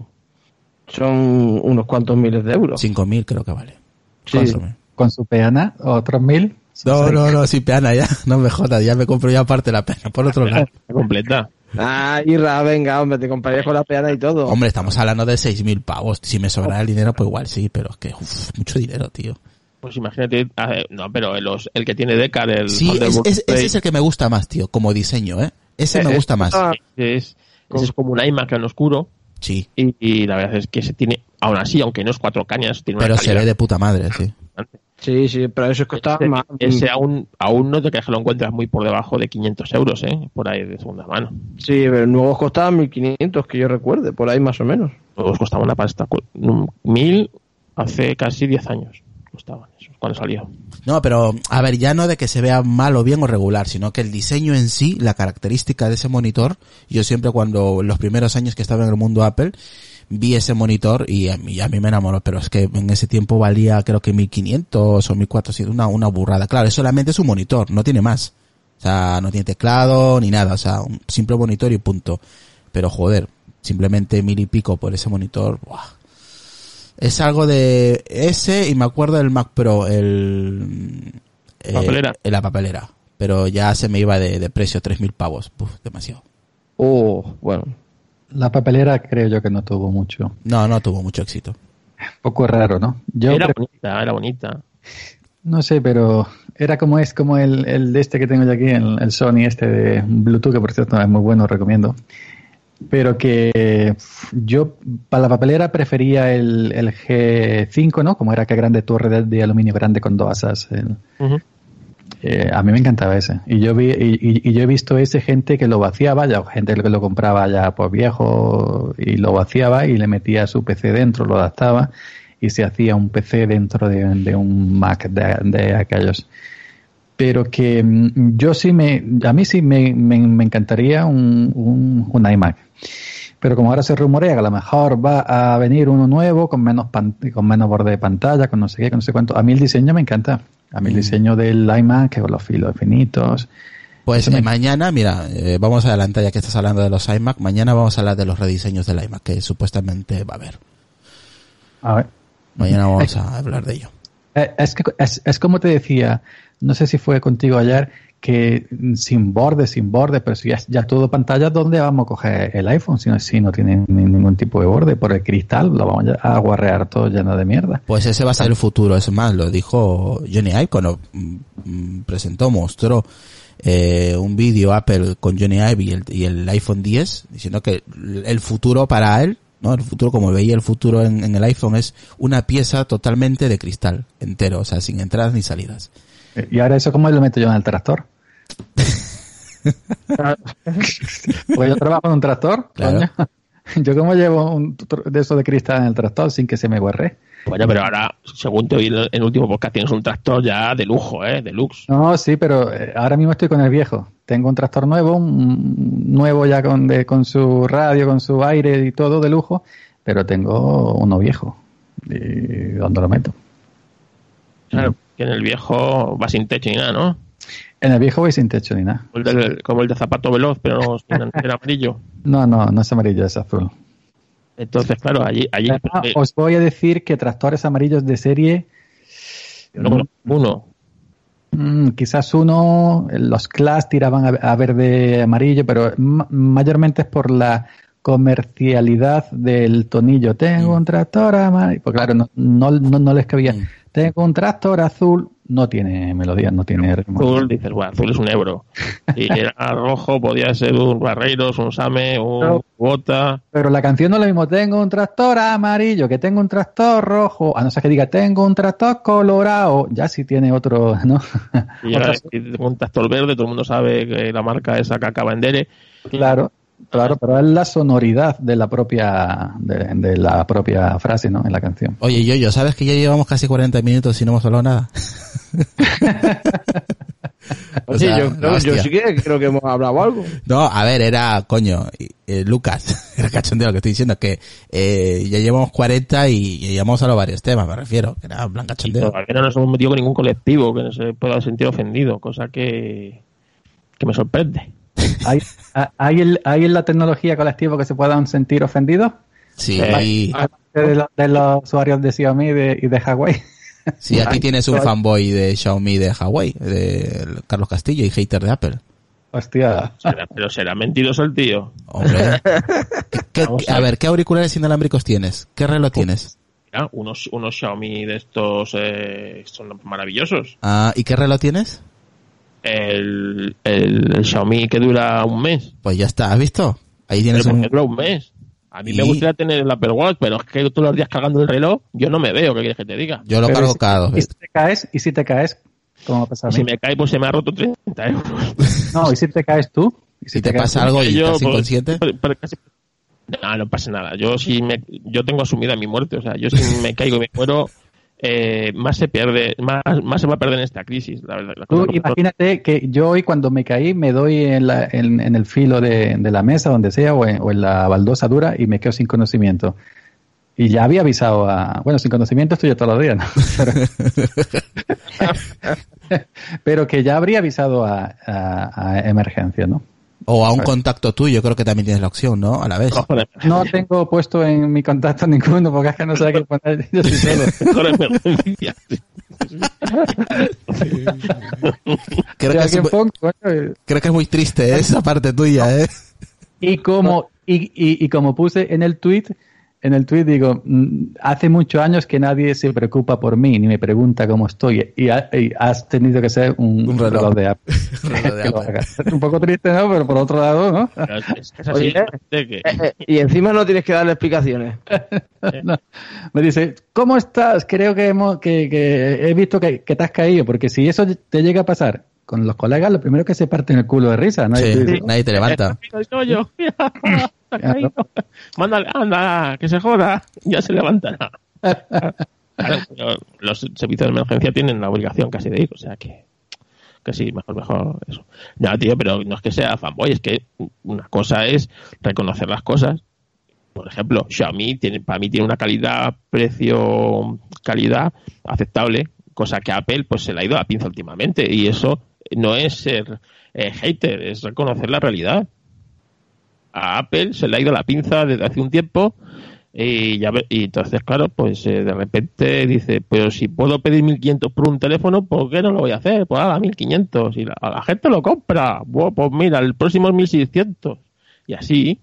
Son unos cuantos miles de euros. 5.000 creo que vale. Sí. 4.000. Con su peana, otros mil. No, no, no, sin pena ya. No me jodas, ya me compro ya aparte la pena. Por otro lado. Está completa. Ah, Irra, venga, hombre, te comprarías con la peana y todo. Hombre, estamos hablando de 6.000 pavos. Si me sobrara el dinero, pues igual sí, pero es que, uf, mucho dinero, tío. Pues imagínate, no, pero los, el que tiene Decar, el Sí, es, ese es el que me gusta más, tío, como diseño, ¿eh? Ese me eh, gusta más. es, ese es como un iMac en oscuro Sí, y, y la verdad es que se tiene, aún así, aunque no es cuatro cañas, tiene pero una se ve de puta madre, sí. Sí, sí, pero eso es que está Ese, más... ese aún, aún no te creas que lo encuentras muy por debajo de 500 euros, ¿eh? Por ahí de segunda mano. Sí, pero nuevos costaban 1500, que yo recuerde, por ahí más o menos. Todos costaban una pasta. cu- un- Mil hace casi 10 años No, pero, a ver, ya no de que se vea mal o bien o regular, sino que el diseño en sí, la característica de ese monitor, yo siempre cuando, los primeros años que estaba en el mundo Apple, vi ese monitor y a mí, a mí me enamoró, pero es que en ese tiempo valía creo que 1500 o 1400, una, una burrada. Claro, es solamente es un monitor, no tiene más. O sea, no tiene teclado ni nada, o sea, un simple monitor y punto. Pero joder, simplemente mil y pico por ese monitor, ¡buah! Es algo de ese y me acuerdo del Mac Pro, el... eh, Papelera. en la papelera. Pero ya se me iba de, de precio, 3.000 pavos. Uf, demasiado. Oh, bueno. La papelera creo yo que no tuvo mucho. No, no tuvo mucho éxito. Poco raro, ¿no? Yo Era bonita, era bonita. no sé, pero era como es como el, el de este que tengo yo aquí, el, el Sony este de Bluetooth, que por cierto es muy bueno, recomiendo. Pero que yo para la papelera prefería el, el G5, ¿no? Como era que grande torre de, de aluminio grande con dos asas. el- eh, a mí me encantaba ese. Y yo vi, y, y- y yo he visto ese gente que lo vaciaba, ya gente que lo compraba ya por viejo y lo vaciaba y le metía su PC dentro, lo adaptaba y se hacía un PC dentro de, de un Mac de, de aquellos. Pero que mm, yo sí me, a mí sí me, me, me encantaría un, un, un iMac. Pero como ahora se rumorea que a lo mejor va a venir uno nuevo con menos pan- con menos borde de pantalla, con no sé qué, con no sé cuánto. A mí el diseño me encanta. A mí el Mm. diseño del iMac, con los filos finitos. Pues eh, mañana, mira, eh, vamos a adelantar ya que estás hablando de los iMac. Mañana vamos a hablar de los rediseños del iMac que supuestamente va a haber. A ver. Mañana vamos a hablar de ello. Eh, Es, que, es, es como te decía, no sé si fue contigo ayer, que sin borde, sin borde, pero si ya, todo pantalla, ¿dónde vamos a coger el iPhone si no, si no tiene ni- ningún tipo de borde? Por el cristal lo vamos a guarrear todo lleno de mierda. Pues ese va a ser el futuro, es más, lo dijo Johnny Ive cuando mm, presentó, mostró eh, un vídeo Apple con Johnny Ive y el, y el iPhone 10, diciendo que el futuro para él, ¿no? El futuro, como veía el futuro en, en el iPhone, es una pieza totalmente de cristal, entero, o sea, sin entradas ni salidas. Y ahora eso, ¿cómo lo meto yo en el tractor? Pues yo trabajo en un tractor, Claro. coño. Yo cómo llevo un de eso de cristal en el tractor sin que se me guarre. Bueno, pero ahora, según te oí en el último podcast, tienes un tractor ya de lujo, ¿eh? De lux. No, sí, pero eh, ahora mismo estoy con el viejo. Tengo un tractor nuevo, un nuevo ya con, de, con su radio, con su aire y todo de lujo, pero tengo uno viejo. ¿Y dónde lo meto? Claro, que en el viejo va sin techo ni nada, ¿no? En el viejo voy sin techo ni nada. Como el de, como el de zapato veloz, pero no sin amarillo. No, no, no es amarillo, es azul. Entonces, claro, allí... allí Ah, os voy a decir que tractores amarillos de serie, uno, uno. mm, quizás uno, los Class tiraban a, a verde amarillo, pero ma- mayormente es por la comercialidad del tonillo. Tengo un tractor amarillo. Pues claro, no, no, no, no les cabía. Tengo un tractor azul. No tiene melodía, no tiene ritmo. azul, dices, bueno, azul es un euro. Y era rojo, podía ser un Barreiros, un Same, un Bota. Pero la canción no es lo mismo. Tengo un tractor amarillo, que tengo un tractor rojo. A no ser que diga, tengo un tractor colorado. Ya si tiene otro, ¿no? Y tengo un tractor verde, todo el mundo sabe que la marca esa que acaba en Dere. Claro, claro, pero es la sonoridad de la propia, de, de la propia frase, ¿no? En la canción. Oye, yo, yo, ¿sabes que ya llevamos casi 40 minutos y no hemos hablado nada? O Sí, sea, yo, creo- yo sí que creo que hemos hablado algo. No, a ver, era, coño, eh, Lucas, era cachondeo lo que estoy diciendo, que eh, ya llevamos 40 y, ya hemos hablado varios temas, me refiero, que era plan cachondeo. todavía no nos hemos metido con ningún colectivo que no se pueda sentir ofendido, cosa que, que me sorprende. ¿Hay, hay, el- hay en la tecnología colectiva que se puedan sentir ofendidos? Sí, Eh, De, lo- de los usuarios de Xiaomi y de, y de Huawei. sí, aquí tienes un fanboy de Xiaomi de Huawei, de Carlos Castillo y hater de Apple. Hostia. Será- pero será mentiroso el tío. Hombre. ¿Qué- qué- Vamos a ver, ¿qué auriculares inalámbricos tienes? ¿Qué reloj tienes? Mira, unos, unos Xiaomi de estos eh, son maravillosos. Ah, ¿y qué reloj tienes? El, el, el Xiaomi que dura un mes. Pues ya está, ¿has visto? Ahí Pero tienes ¿por qué un... dura un mes. A mí me gustaría tener el Apple Watch, pero es que todos los días cargando el reloj, yo no me veo, ¿qué quieres que te diga? Yo lo Pero cargo cada dos ¿Y si te caes? ¿Y si te caes? ¿Cómo pasa a mí? si me cae, pues se me ha roto 30 euros. No, ¿y si te caes tú? ¿Y Si te pasa algo y Yo, estás pues, inconsciente... pero- pero casi- No, no pasa nada. Yo si me, yo tengo asumida mi muerte. O sea, yo si me caigo y me muero, eh, más se pierde, más, más se va a perder en esta crisis. La verdad, la Tú imagínate que yo hoy cuando me caí me doy en, la- en- en el filo de, de la mesa, donde sea, o en, o en la baldosa dura y me quedo sin conocimiento. Y ya había avisado a... Bueno, sin conocimiento estoy yo todos los días, ¿no? Pero, pero que ya habría avisado a, a, a emergencia, ¿no? O a un contacto tuyo, creo que también tienes la opción, ¿no? A la vez. No tengo puesto en mi contacto ninguno porque es que no sé qué poner. Yo soy solo. Creo que, es, pongo, bueno, creo que es muy triste ¿eh? esa parte tuya, ¿eh? Y como, y, y, y como puse en el tweet, en el tweet digo, mm, hace muchos años que nadie se preocupa por mí ni me pregunta cómo estoy y, ha- y has tenido que ser un, Un reloj. de Apple. reloj de un poco triste, ¿no? Pero por otro lado, ¿no? Es, así. Oye, que- Eh, eh, y encima no tienes que darle explicaciones. No. Me dice, ¿cómo estás? Creo que, hemos, que, que he visto que, que te has caído, porque si eso te llega a pasar con los colegas, lo primero que se parte en el culo de risa, ¿no? Y Sí, dices, nadie te levanta. Ha caído. Mándale, anda, que se joda. Ya se levantará. Claro, pero los servicios de emergencia tienen la obligación casi de ir, o sea que, que sí, mejor, mejor eso. No, tío, pero no es que sea fanboy, es que una cosa es reconocer las cosas. Por ejemplo, Xiaomi tiene, para mí tiene una calidad, precio, calidad aceptable, cosa que Apple pues se le ha ido a la pinza últimamente y eso no es ser eh, hater, es reconocer la realidad. A Apple se le ha ido la pinza desde hace un tiempo y ya y entonces claro pues eh, de repente dice pero si puedo pedir 1500 por un teléfono ¿por qué no lo voy a hacer? pues haga 1500 y la, a la gente lo compra Buah, pues mira el próximo es 1600 y así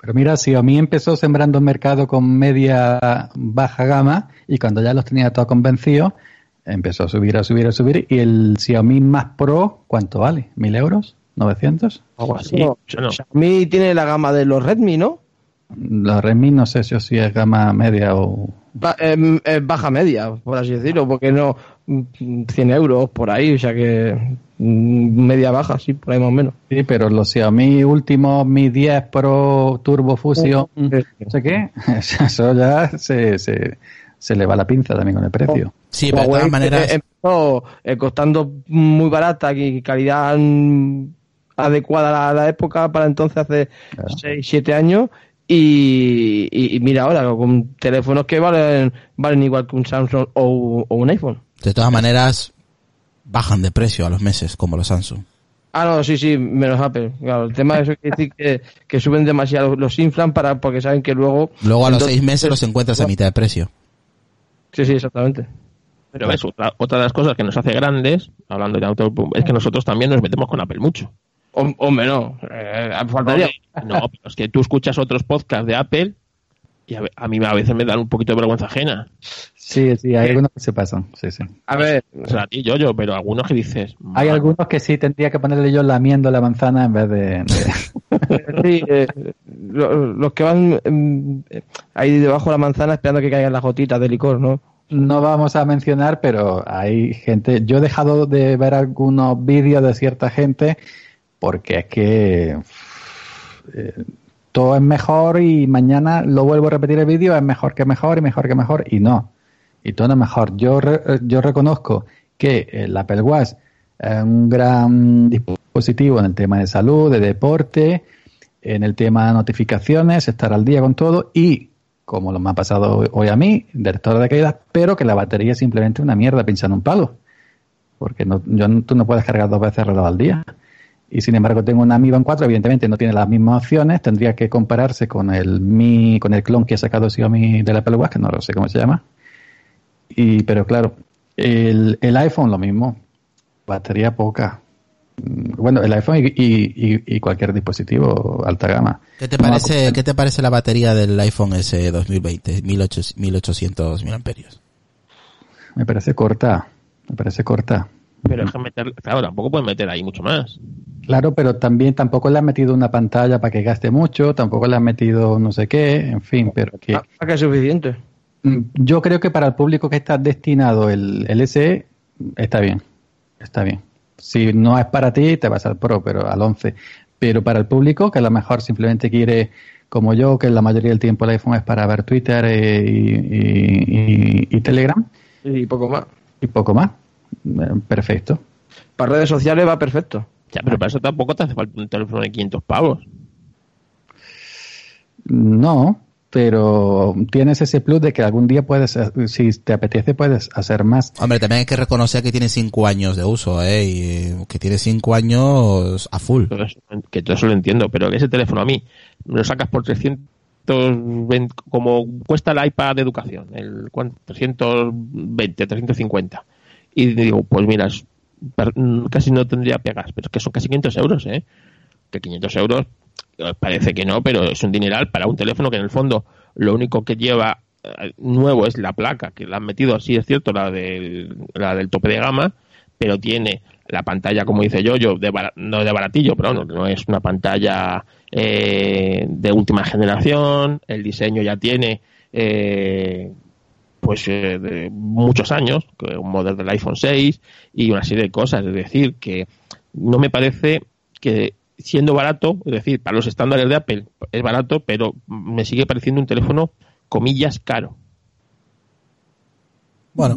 Pero mira, Xiaomi empezó sembrando el mercado con media baja gama y cuando ya los tenía todo convencidos, empezó a subir, a subir, a subir. ¿Y el Xiaomi más Pro cuánto vale? ¿Mil euros? ¿900? algo así No, Bueno, Xiaomi tiene la gama de los Redmi, ¿no? Los Redmi no sé si si es gama media o... Ba- em, eh, baja media, por así decirlo, porque no mm, 100 euros por ahí, o sea que mm, media baja, sí, por ahí más o menos. Sí, pero los Xiaomi últimos Mi 10 Pro Turbo Fusion, no sé qué, eso ya se, se, se le va la pinza también con el precio. Sí, pero de todas maneras... eh, empezó eh, costando muy barata y calidad mm, adecuada a la época para entonces hace Claro. 6, 7 años y, y- y mira ahora con teléfonos que valen valen igual que un Samsung o, o un iPhone. De todas maneras, bajan de precio a los meses, como los Samsung. Ah, no, sí, sí, menos Apple. Claro, el tema de eso quiere decir que, que suben demasiado, los inflan para, porque saben que luego... Luego a los seis meses los encuentras a mitad de precio. Sí, sí, exactamente. Pero ves, otra, otra de las cosas que nos hace grandes, hablando de auto, es que nosotros también nos metemos con Apple mucho. Hom- Hombre, no. Eh, faltaría. No, pero es que tú escuchas otros podcasts de Apple y a, a mí a veces me dan un poquito de vergüenza ajena. Sí, sí, hay algunos que se pasan. Sí, sí. A ver, O sea, a ti, yo, yo, pero algunos que dices. Hay algunos que sí tendría que ponerle yo lamiendo la manzana en vez de... de- sí, eh, lo- los que van eh, ahí debajo de la manzana esperando que caigan las gotitas de licor, ¿no? No vamos a mencionar, pero hay gente. Yo he dejado de ver algunos vídeos de cierta gente porque es que eh, todo es mejor y mañana lo vuelvo a repetir el vídeo, es mejor que mejor y mejor que mejor y no. Y todo no es mejor. Yo, eh, yo reconozco que el Apple Watch es un gran dispositivo en el tema de salud, de deporte, en el tema de notificaciones, estar al día con todo y como lo me ha pasado hoy a mí, de lector de caídas, pero que la batería es simplemente una mierda pinchando un palo. Porque no, tú no puedes cargar dos veces al día. Y sin embargo tengo una Mi Band 4, evidentemente no tiene las mismas opciones, tendría que compararse con el Mi, con el clon que ha sacado Xiaomi del Apple Watch, que no lo sé cómo se llama. Y, pero claro, el, el iPhone lo mismo, batería poca. Mm, Bueno, el iPhone y, y- y- cualquier dispositivo alta gama. ¿Qué te No, parece, ¿qué te parece la batería del iPhone S 2020? 1800, 1800 mil amperios. Me parece corta, me parece corta. Pero es que meter, claro, tampoco puedes meter ahí mucho más. Claro, pero también tampoco le han metido una pantalla para que gaste mucho, tampoco le han metido no sé qué, en fin, pero que Ah, que es suficiente. mm, yo creo que para el público que está destinado el, el SE está bien, está bien. Si no es para ti, te vas al Pro, pero al 11. Pero para el público que a lo mejor simplemente quiere, como yo, que la mayoría del tiempo el iPhone es para ver Twitter eh, y, y- y- y Telegram Y poco más. y poco más, perfecto. Para redes sociales va perfecto. Ya, pero para eso tampoco te hace falta un teléfono de 500 pavos. No, pero tienes ese plus de que algún día puedes, eh, si te apetece, puedes hacer más. Hombre, también hay que reconocer que tiene 5 años de uso, ¿eh? Y eh, que tiene 5 años a full. Que todo eso lo entiendo, pero ese teléfono a mí me lo sacas por 320, como cuesta el iPad de educación, el ¿cuánto? 320, 350. Y digo, pues mira, mm, casi no tendría pegas, pero es que son casi 500 euros, ¿eh? Que 500 euros eh, parece que no, pero es un dineral para un teléfono que en el fondo lo único que lleva eh, nuevo es la placa, que la han metido, sí es cierto, la del, la del tope de gama, pero tiene la pantalla, como dice yo, yo de no de baratillo, pero no, no es una pantalla eh, de última generación, el diseño ya tiene eh, pues eh, de muchos años, un modelo del iPhone 6 y una serie de cosas, es decir, que no me parece que siendo barato, es decir, para los estándares de Apple es barato, pero me sigue pareciendo un teléfono comillas caro. Bueno.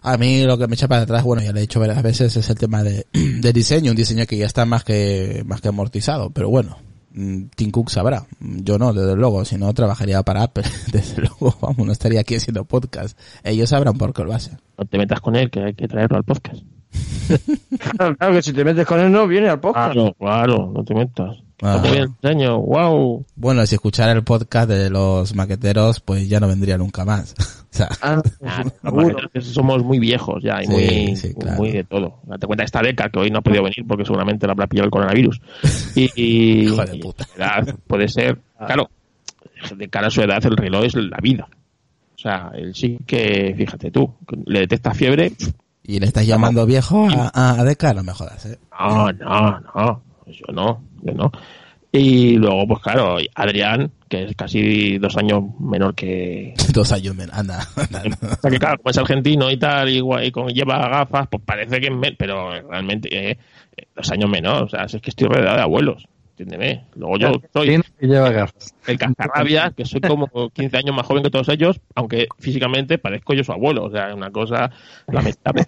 A mí lo que me echa para atrás, bueno, ya le he dicho varias veces, es el tema de, de diseño, un diseño que ya está más que, más que amortizado, pero bueno, Tim Cook sabrá, yo no, desde luego, si no trabajaría para Apple, desde luego, vamos, no estaría aquí haciendo podcast, ellos sabrán por qué lo hacen. No te metas con él, que hay que traerlo al podcast. Claro, claro, que si te metes con él no viene al podcast. Claro, claro, no te metas. Ah. El diseño, wow. Bueno, si escuchara el podcast de los maqueteros, pues ya no vendría nunca más. o sea, Ah, Ah, somos muy viejos ya y Sí, muy, sí, claro. muy de todo. Date cuenta esta Deca que hoy no ha podido venir porque seguramente le habrá pillado el coronavirus. Y, y- Hijo de y puta. edad puede ser, claro, de cara a su edad el reloj es la vida. O sea, él sí que, fíjate tú, le detecta fiebre. y le estás llamando viejo a, a, a Deca, no me jodas, ¿eh? No, no, no, yo no, yo no. Y luego, pues claro, Adrián, que es casi dos años menor que, Dos años, men, anda, anda, anda. O sea que claro, como es argentino y tal, y, con, lleva gafas, pues parece que es men- pero realmente eh, eh, dos años menos, o sea, si es que estoy rodeado de abuelos, entiéndeme. Luego yo soy que lleva gafas. el cascarrabia, que soy como 15 años más joven que todos ellos, aunque físicamente parezco yo su abuelo, o sea, es una cosa lamentable.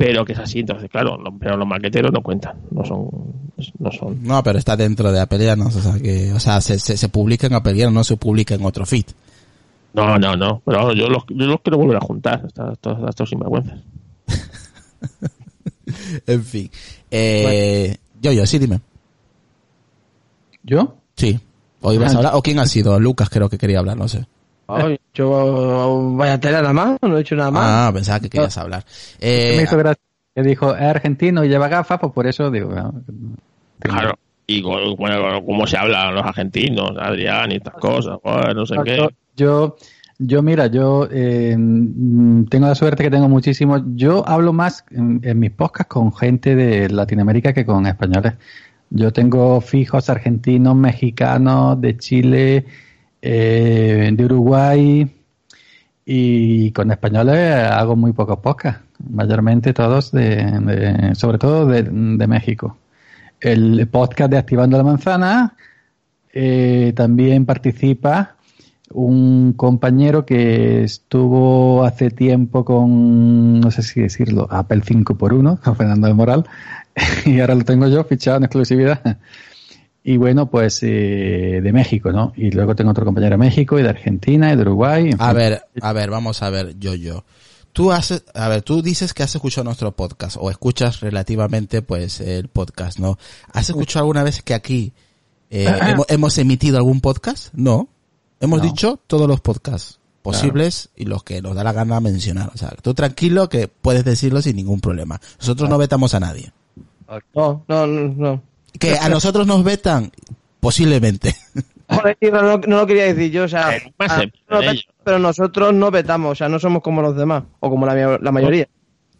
Pero que es así, entonces claro, pero los maqueteros no cuentan, no son, no son. No, pero está dentro de Apelianos, o sea que, o sea, se, se, se publica en Apelianos, no se publica en otro feed. No, no, no, pero yo los, yo los quiero volver a juntar, estos, estos, sinvergüenzas. En fin. Eh, Yo, yo, sí, dime. ¿Yo? Sí. ¿O ibas a hablar? ¿O quién ha sido? Lucas creo que quería hablar, no sé. Ay, yo vaya tela nada más, no he hecho nada más. Ah, pensaba que querías hablar. me Eh, hizo gracia que dijo, es argentino y lleva gafas, pues por eso digo... ah, Claro. Y bueno, cómo se hablan los argentinos, Adrián y estas cosas, joder, no sé qué. Yo, yo, yo, mira, yo eh, mm, tengo la suerte que tengo muchísimo. Yo hablo más en, en mis podcasts con gente de Latinoamérica que con españoles. Yo tengo fijos argentinos, mexicanos, de Chile, eh, de Uruguay y con españoles hago muy pocos podcasts, mayormente todos de, sobre todo de, de México. El podcast de Activando la Manzana eh, también participa un compañero que estuvo hace tiempo con, no sé si decirlo, Apple 5x1, con Fernando de Moral, y ahora lo tengo yo fichado en exclusividad. Y bueno, pues eh, de México, ¿no? Y luego tengo otro compañero de México y de Argentina y de Uruguay. en a fin. ver, a ver, vamos a ver, yo, yo. Tú has, a ver, tú dices que has escuchado nuestro podcast o escuchas relativamente, pues, el podcast, ¿no? ¿Has escuchado alguna vez que aquí eh, hemos, hemos emitido algún podcast? No. Hemos No. dicho todos los podcasts posibles y los que nos da la gana mencionar. O sea, tú tranquilo que puedes decirlo sin ningún problema. Nosotros no vetamos a nadie. No, no, no. no. Que a nosotros nos vetan, posiblemente. Joder, tío, no, no lo quería decir yo, o sea, Eh, a- no vetan, pero nosotros no vetamos, o sea, no somos como los demás, o como la, la mayoría.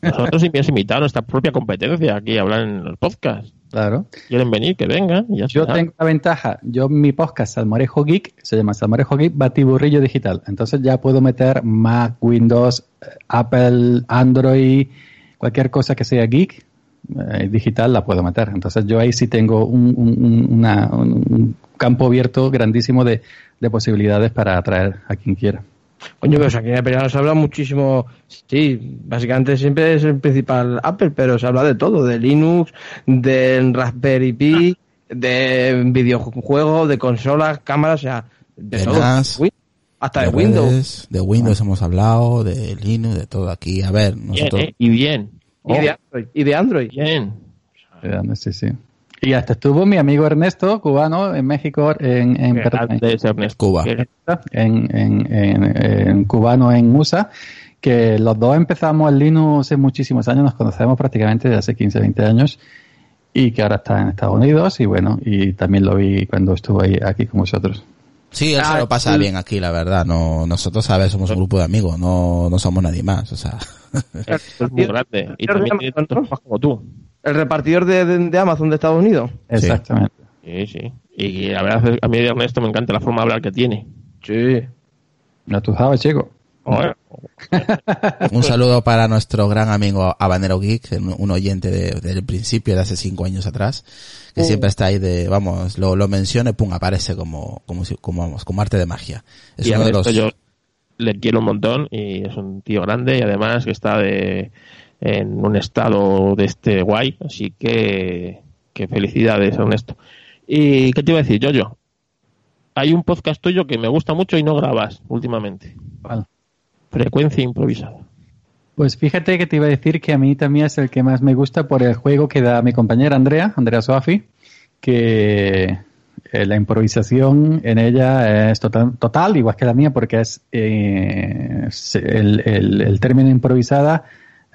Nosotros hemos invitado a nuestra propia competencia aquí a hablar en los podcasts. Claro. Quieren venir, que vengan. ya Yo está. tengo la ventaja, yo mi podcast Salmorejo Geek se llama Salmorejo Geek Batiburrillo Digital. Entonces ya puedo meter Mac, Windows, eh, Apple, Android, cualquier cosa que sea geek eh, digital la puedo meter. Entonces yo ahí sí tengo un, un- un- una- un- campo abierto grandísimo de, de posibilidades para atraer a quien quiera. Coño, pero o sea, aquí en el periódico se habla muchísimo, sí, básicamente siempre es el principal Apple, pero se habla de todo, de Linux, del Raspberry Pi, de videojuegos, de consolas, cámaras, o sea, de, De todo. NAS, Win- hasta de, De Windows. redes, De Windows hemos hablado, de Linux, de todo aquí. A ver, Bien, nosotros... eh, y bien. Y de Android. Y de Android. Bien. Sí, sí. Y hasta estuvo mi amigo Ernesto, cubano, en México, en, en, Ernesto. Cuba. En, en, en- en cubano en USA, que los dos empezamos en Linux hace muchísimos años, nos conocemos prácticamente desde hace 15, 20 años, y que ahora está en Estados Unidos, y bueno, y también lo vi cuando estuve ahí, aquí con vosotros. Sí, él se Ah, lo pasa bien aquí, la verdad. No, nosotros, ¿sabes? Somos un grupo de amigos, no, no somos nadie más, o sea. Es muy grande. Y también tiene tantos más como tú. El repartidor de, de- de Amazon de Estados Unidos. Exactamente. Sí, sí. Y la verdad, a mí de Ernesto me encanta la forma de hablar que tiene. Sí. No tú sabes, chico. Un saludo para nuestro gran amigo Habanero Geek, un un oyente de- del principio, de hace cinco años atrás, que siempre está ahí de, vamos, lo, lo menciona y pum, aparece como, como, si- como, vamos, como arte de magia. Es y uno de los, yo le quiero un montón y es un tío grande y además que está de, en un estado de este guay. Así que, que felicidades, Ernesto. ¿Y qué te iba a decir, yo Hay un podcast tuyo que me gusta mucho y no grabas últimamente. Vale. Frecuencia improvisada. Pues fíjate que te iba a decir que a mí también es el que más me gusta por el juego que da mi compañera Andrea, Andrea Soafi, que eh, la improvisación en ella es total, total, igual que la mía, porque es eh, el, el- el término improvisada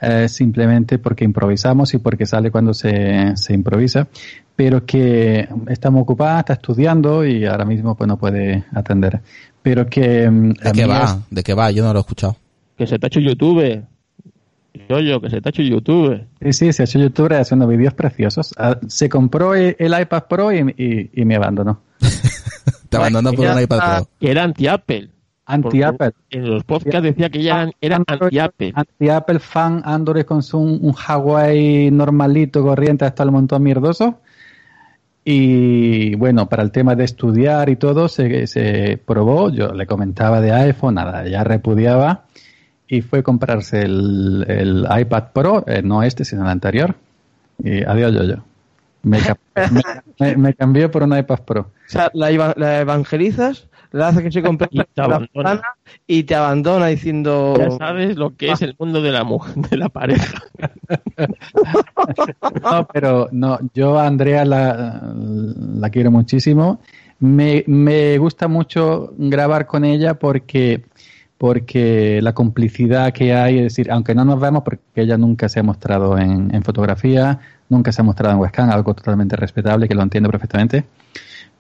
es simplemente porque improvisamos y porque sale cuando se, se improvisa, pero que estamos ocupadas, está estudiando y ahora mismo pues no puede atender. Pero que mm, ¿de qué va? es- ¿De qué va? Yo no lo he escuchado. Que se te ha hecho YouTube. Yo, que se te ha hecho YouTube. Sí, sí, se ha hecho youtuber haciendo vídeos preciosos. Ah, Se compró el, el iPad Pro y, y- y me abandonó. Te abandonó por un iPad. Pro. Que era anti-Apple. Anti-Apple. En los podcasts decía que ya eran anti-Apple. Anti-Apple fan Android con su, un, un Huawei normalito, corriente, hasta el montón mierdoso. Y bueno, para el tema de estudiar y todo, se, se probó. Yo le comentaba de iPhone, nada, ya repudiaba. Y fue comprarse el, el iPad Pro, eh, no este, sino el anterior. Y adiós, yo, yo. Me, me, me- me cambió por un iPad Pro. O sea, la, eva- la evangelizas, la haces que se compre Y te abandona. y te abandona diciendo... Ya sabes lo que es el mundo de la mujer, de la pareja. no, pero no, yo a Andrea la, la quiero muchísimo. Me, me gusta mucho grabar con ella porque porque la complicidad que hay, es decir, aunque no nos vemos, porque ella nunca se ha mostrado en, en fotografía, nunca se ha mostrado en webcam, algo totalmente respetable, que lo entiendo perfectamente,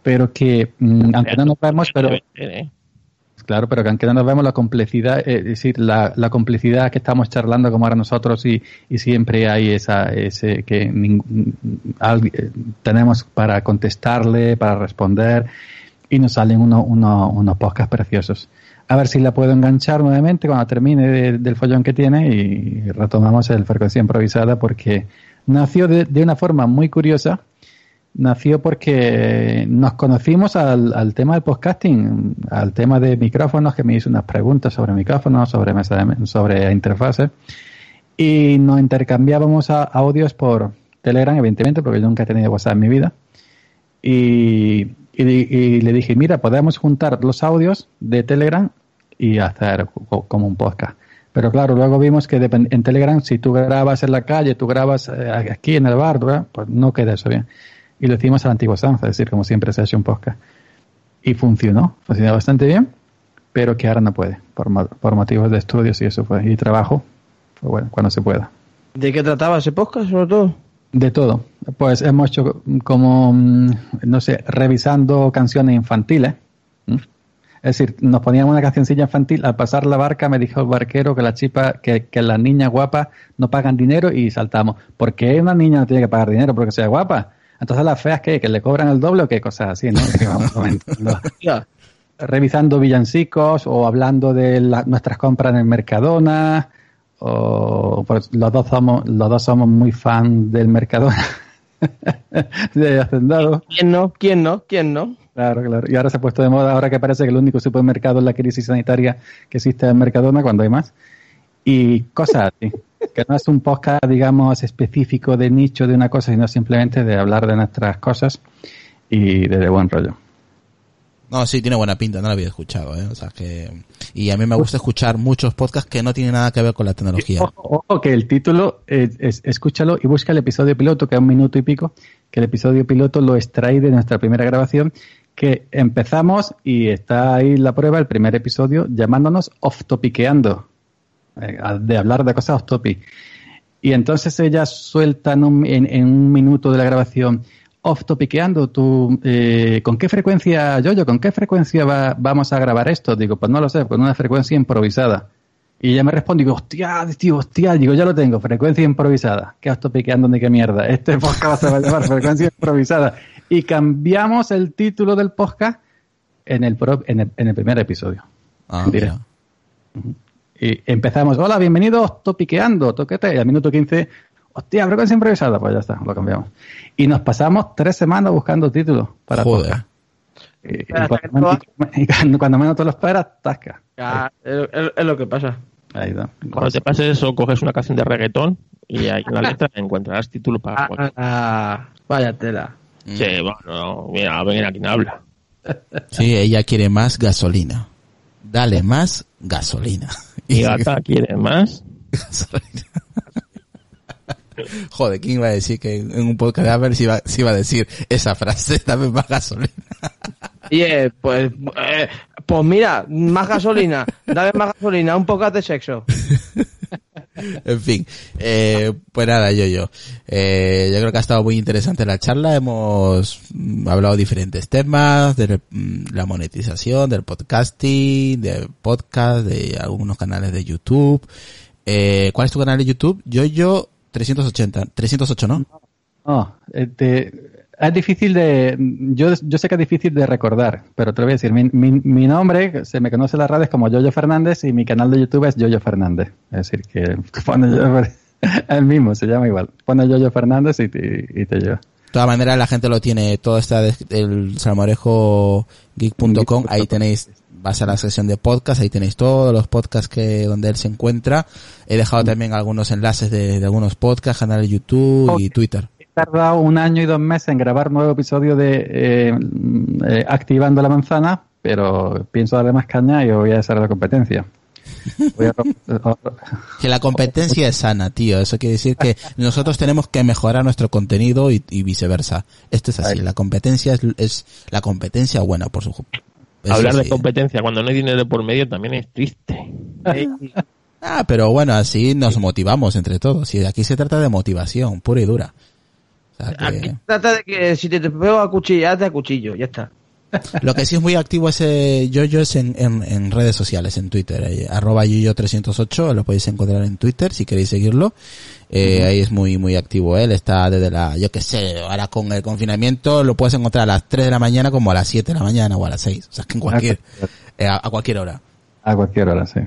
pero que, mm, aunque no nos vemos, pero... Claro, pero que aunque no nos vemos la complicidad, eh, es decir, la, la, complicidad que estamos charlando como ahora nosotros y, y siempre hay esa, ese que eh, tenemos para contestarle, para responder y nos salen uno, uno, unos podcasts preciosos a ver si la puedo enganchar nuevamente cuando termine del follón que tiene y retomamos el frecuencia improvisada porque nació de, una forma muy curiosa. Nació porque nos conocimos al, tema del podcasting, al tema de micrófonos, que me hizo unas preguntas sobre micrófonos, sobre, sobre interfaces, y nos intercambiábamos audios por Telegram, evidentemente, porque yo nunca he tenido WhatsApp en mi vida. Y y, le dije, mira, podemos juntar los audios de Telegram y hacer como un podcast. Pero claro, luego vimos que en Telegram, si tú grabas en la calle, tú grabas eh, aquí en el bar, pues no queda eso bien. Y lo hicimos a la antigua es decir, como siempre se ha hecho un podcast. Y funcionó, funcionó bastante bien, pero que ahora no puede, por, por motivos de estudios y eso fue, y trabajo, pues bueno, cuando se pueda. ¿De qué trataba ese podcast, sobre todo? De todo. Pues hemos hecho como, mm, no sé, revisando canciones infantiles. Es decir, nos poníamos una cancioncilla infantil, al pasar la barca me dijo el barquero que la chipa, que, que las niñas guapas no pagan dinero y saltamos. ¿Por qué una niña no tiene que pagar dinero porque sea guapa? Entonces las feas que, que le cobran el doble o qué cosas así, ¿no? revisando villancicos o hablando de nuestras compras en el Mercadona o pues, los dos somos los dos somos muy fan del Mercadona de Hacendado. ¿Quién no? ¿Quién no? ¿Quién no? Claro, claro. Y ahora se ha puesto de moda, ahora que parece que el único supermercado es la crisis sanitaria que existe en Mercadona, cuando hay más. Y cosas así. que no es un podcast, digamos, específico de nicho de una cosa, sino simplemente de hablar de nuestras cosas y de buen rollo. No, sí, tiene buena pinta, no lo había escuchado, ¿eh? O sea que... Y a mí me gusta escuchar muchos podcasts que no tienen nada que ver con la tecnología. Ojo, que el título, es, escúchalo y busca el episodio piloto, que es un minuto y pico, que el episodio piloto lo extrae de nuestra primera grabación, que empezamos y está ahí la prueba, el primer episodio, llamándonos off-topiqueando, eh, de hablar de cosas off-topic. Y entonces ella suelta en un, en un minuto de la grabación off-topiqueando, tú, eh, ¿con qué frecuencia, yo, yo, con qué frecuencia va, vamos a grabar esto? Digo, pues no lo sé, con una frecuencia improvisada. Y ella me responde, digo, hostia, tío, hostia, digo, ya lo tengo, frecuencia improvisada. ¿Qué off-topiqueando ni qué mierda? Este podcast se va a llamar frecuencia improvisada. Y cambiamos el título del podcast en el, en el, en el primer episodio. Ah, mira. Y empezamos, hola, bienvenidos topiqueando, toquete, y al minuto 15, hostia, frecuencia improvisada, pues ya está, lo cambiamos. Y nos pasamos tres semanas buscando títulos para Joder. Y, cuando, menos te lo esperas, tasca. Ya, es, lo que pasa. Ahí está. Cuando te pases eso, coges una canción de reggaetón y ahí en la letra encontrarás título para... Ah, ah, vaya tela. Sí, bueno, mira, ven aquí habla. Sí, ella quiere más gasolina. Dale más gasolina. Y gata quiere más gasolina. Joder, ¿quién iba a decir que en un podcast a ver si iba, si iba a decir esa frase? Dame más gasolina. Y pues, eh, pues mira, más gasolina, dame más gasolina, un poco de sexo. en fin, eh, pues nada, yo, yo. Eh, yo creo que ha estado muy interesante la charla. Hemos mm, hablado de diferentes temas, de mm, la monetización, del podcasting, de podcast, de algunos canales de YouTube. Eh, ¿Cuál es tu canal de YouTube? Yo, yo, 380, 308, ¿no? No, este, es difícil de, yo, yo sé que es difícil de recordar, pero te lo voy a decir, mi, mi, nombre, se me conoce en las redes como Yoyo Fernández y mi canal de YouTube es Yoyo Fernández. Es decir, que pone yo, el mismo, se llama igual. Pone Yoyo Fernández y te, y te lleva. De todas maneras, la gente lo tiene, todo está el salmorejogeek.com, ahí tenéis vas a la sección de podcast, ahí tenéis todos los podcasts que donde él se encuentra. He dejado mm. también algunos enlaces de, algunos podcasts, canales de YouTube y Twitter. He tardado un año y dos meses en grabar nuevo episodio de eh, eh, Activando la Manzana, pero pienso darle más caña y voy a hacer la competencia. que la competencia es sana, tío. Eso quiere decir que nosotros tenemos que mejorar nuestro contenido y, viceversa. Esto es así. La competencia es, es la competencia buena, por su Hablar de competencia cuando no hay dinero por medio también es triste. ah, pero bueno, así nos motivamos entre todos. Y aquí se trata de motivación, pura y dura. Aquí se trata de que si te, te pego a cuchillarte a cuchillo, ya está. Lo que sí es muy activo ese Yoyo es en, en, redes sociales, en Twitter, eh, arroba Yoyo308, lo podéis encontrar en Twitter si queréis seguirlo. Eh, Ahí es muy, muy activo él, está desde la, yo qué sé, ahora con el confinamiento lo puedes encontrar a las 3 de la mañana como a las 7 de la mañana o a las 6, o sea, que en cualquier, eh, a, cualquier hora. A cualquier hora, sí.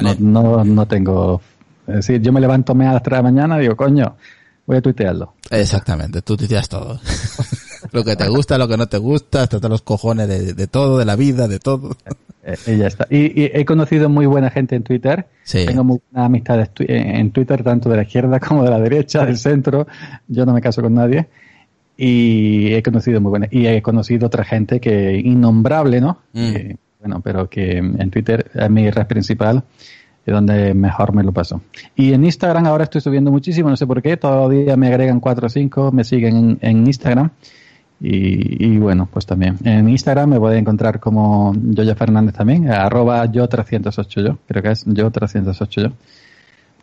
No, no, no tengo, es decir, yo me levanto a las 3 de la mañana y digo, coño, voy a tuitearlo. Exactamente, tú tuiteas todo. lo que te gusta, lo que no te gusta, hasta los cojones de, todo, de la vida, de todo. Eh, y ya está. Y, he conocido muy buena gente en Twitter. Tengo muy buenas amistades en Twitter, tanto de la izquierda como de la derecha, del centro. Yo no me caso con nadie. Y he conocido muy buena. Y he conocido otra gente que innombrable, ¿no? Mm. bueno, pero que en Twitter es mi red principal y donde mejor me lo paso. Y en Instagram ahora estoy subiendo muchísimo, no sé por qué, todavía me agregan 4 o 5, me siguen en Instagram. Y, bueno, pues también. En Instagram me pueden encontrar como Yoya Fernández también, arroba yo308 yo, creo que es yo308 yo.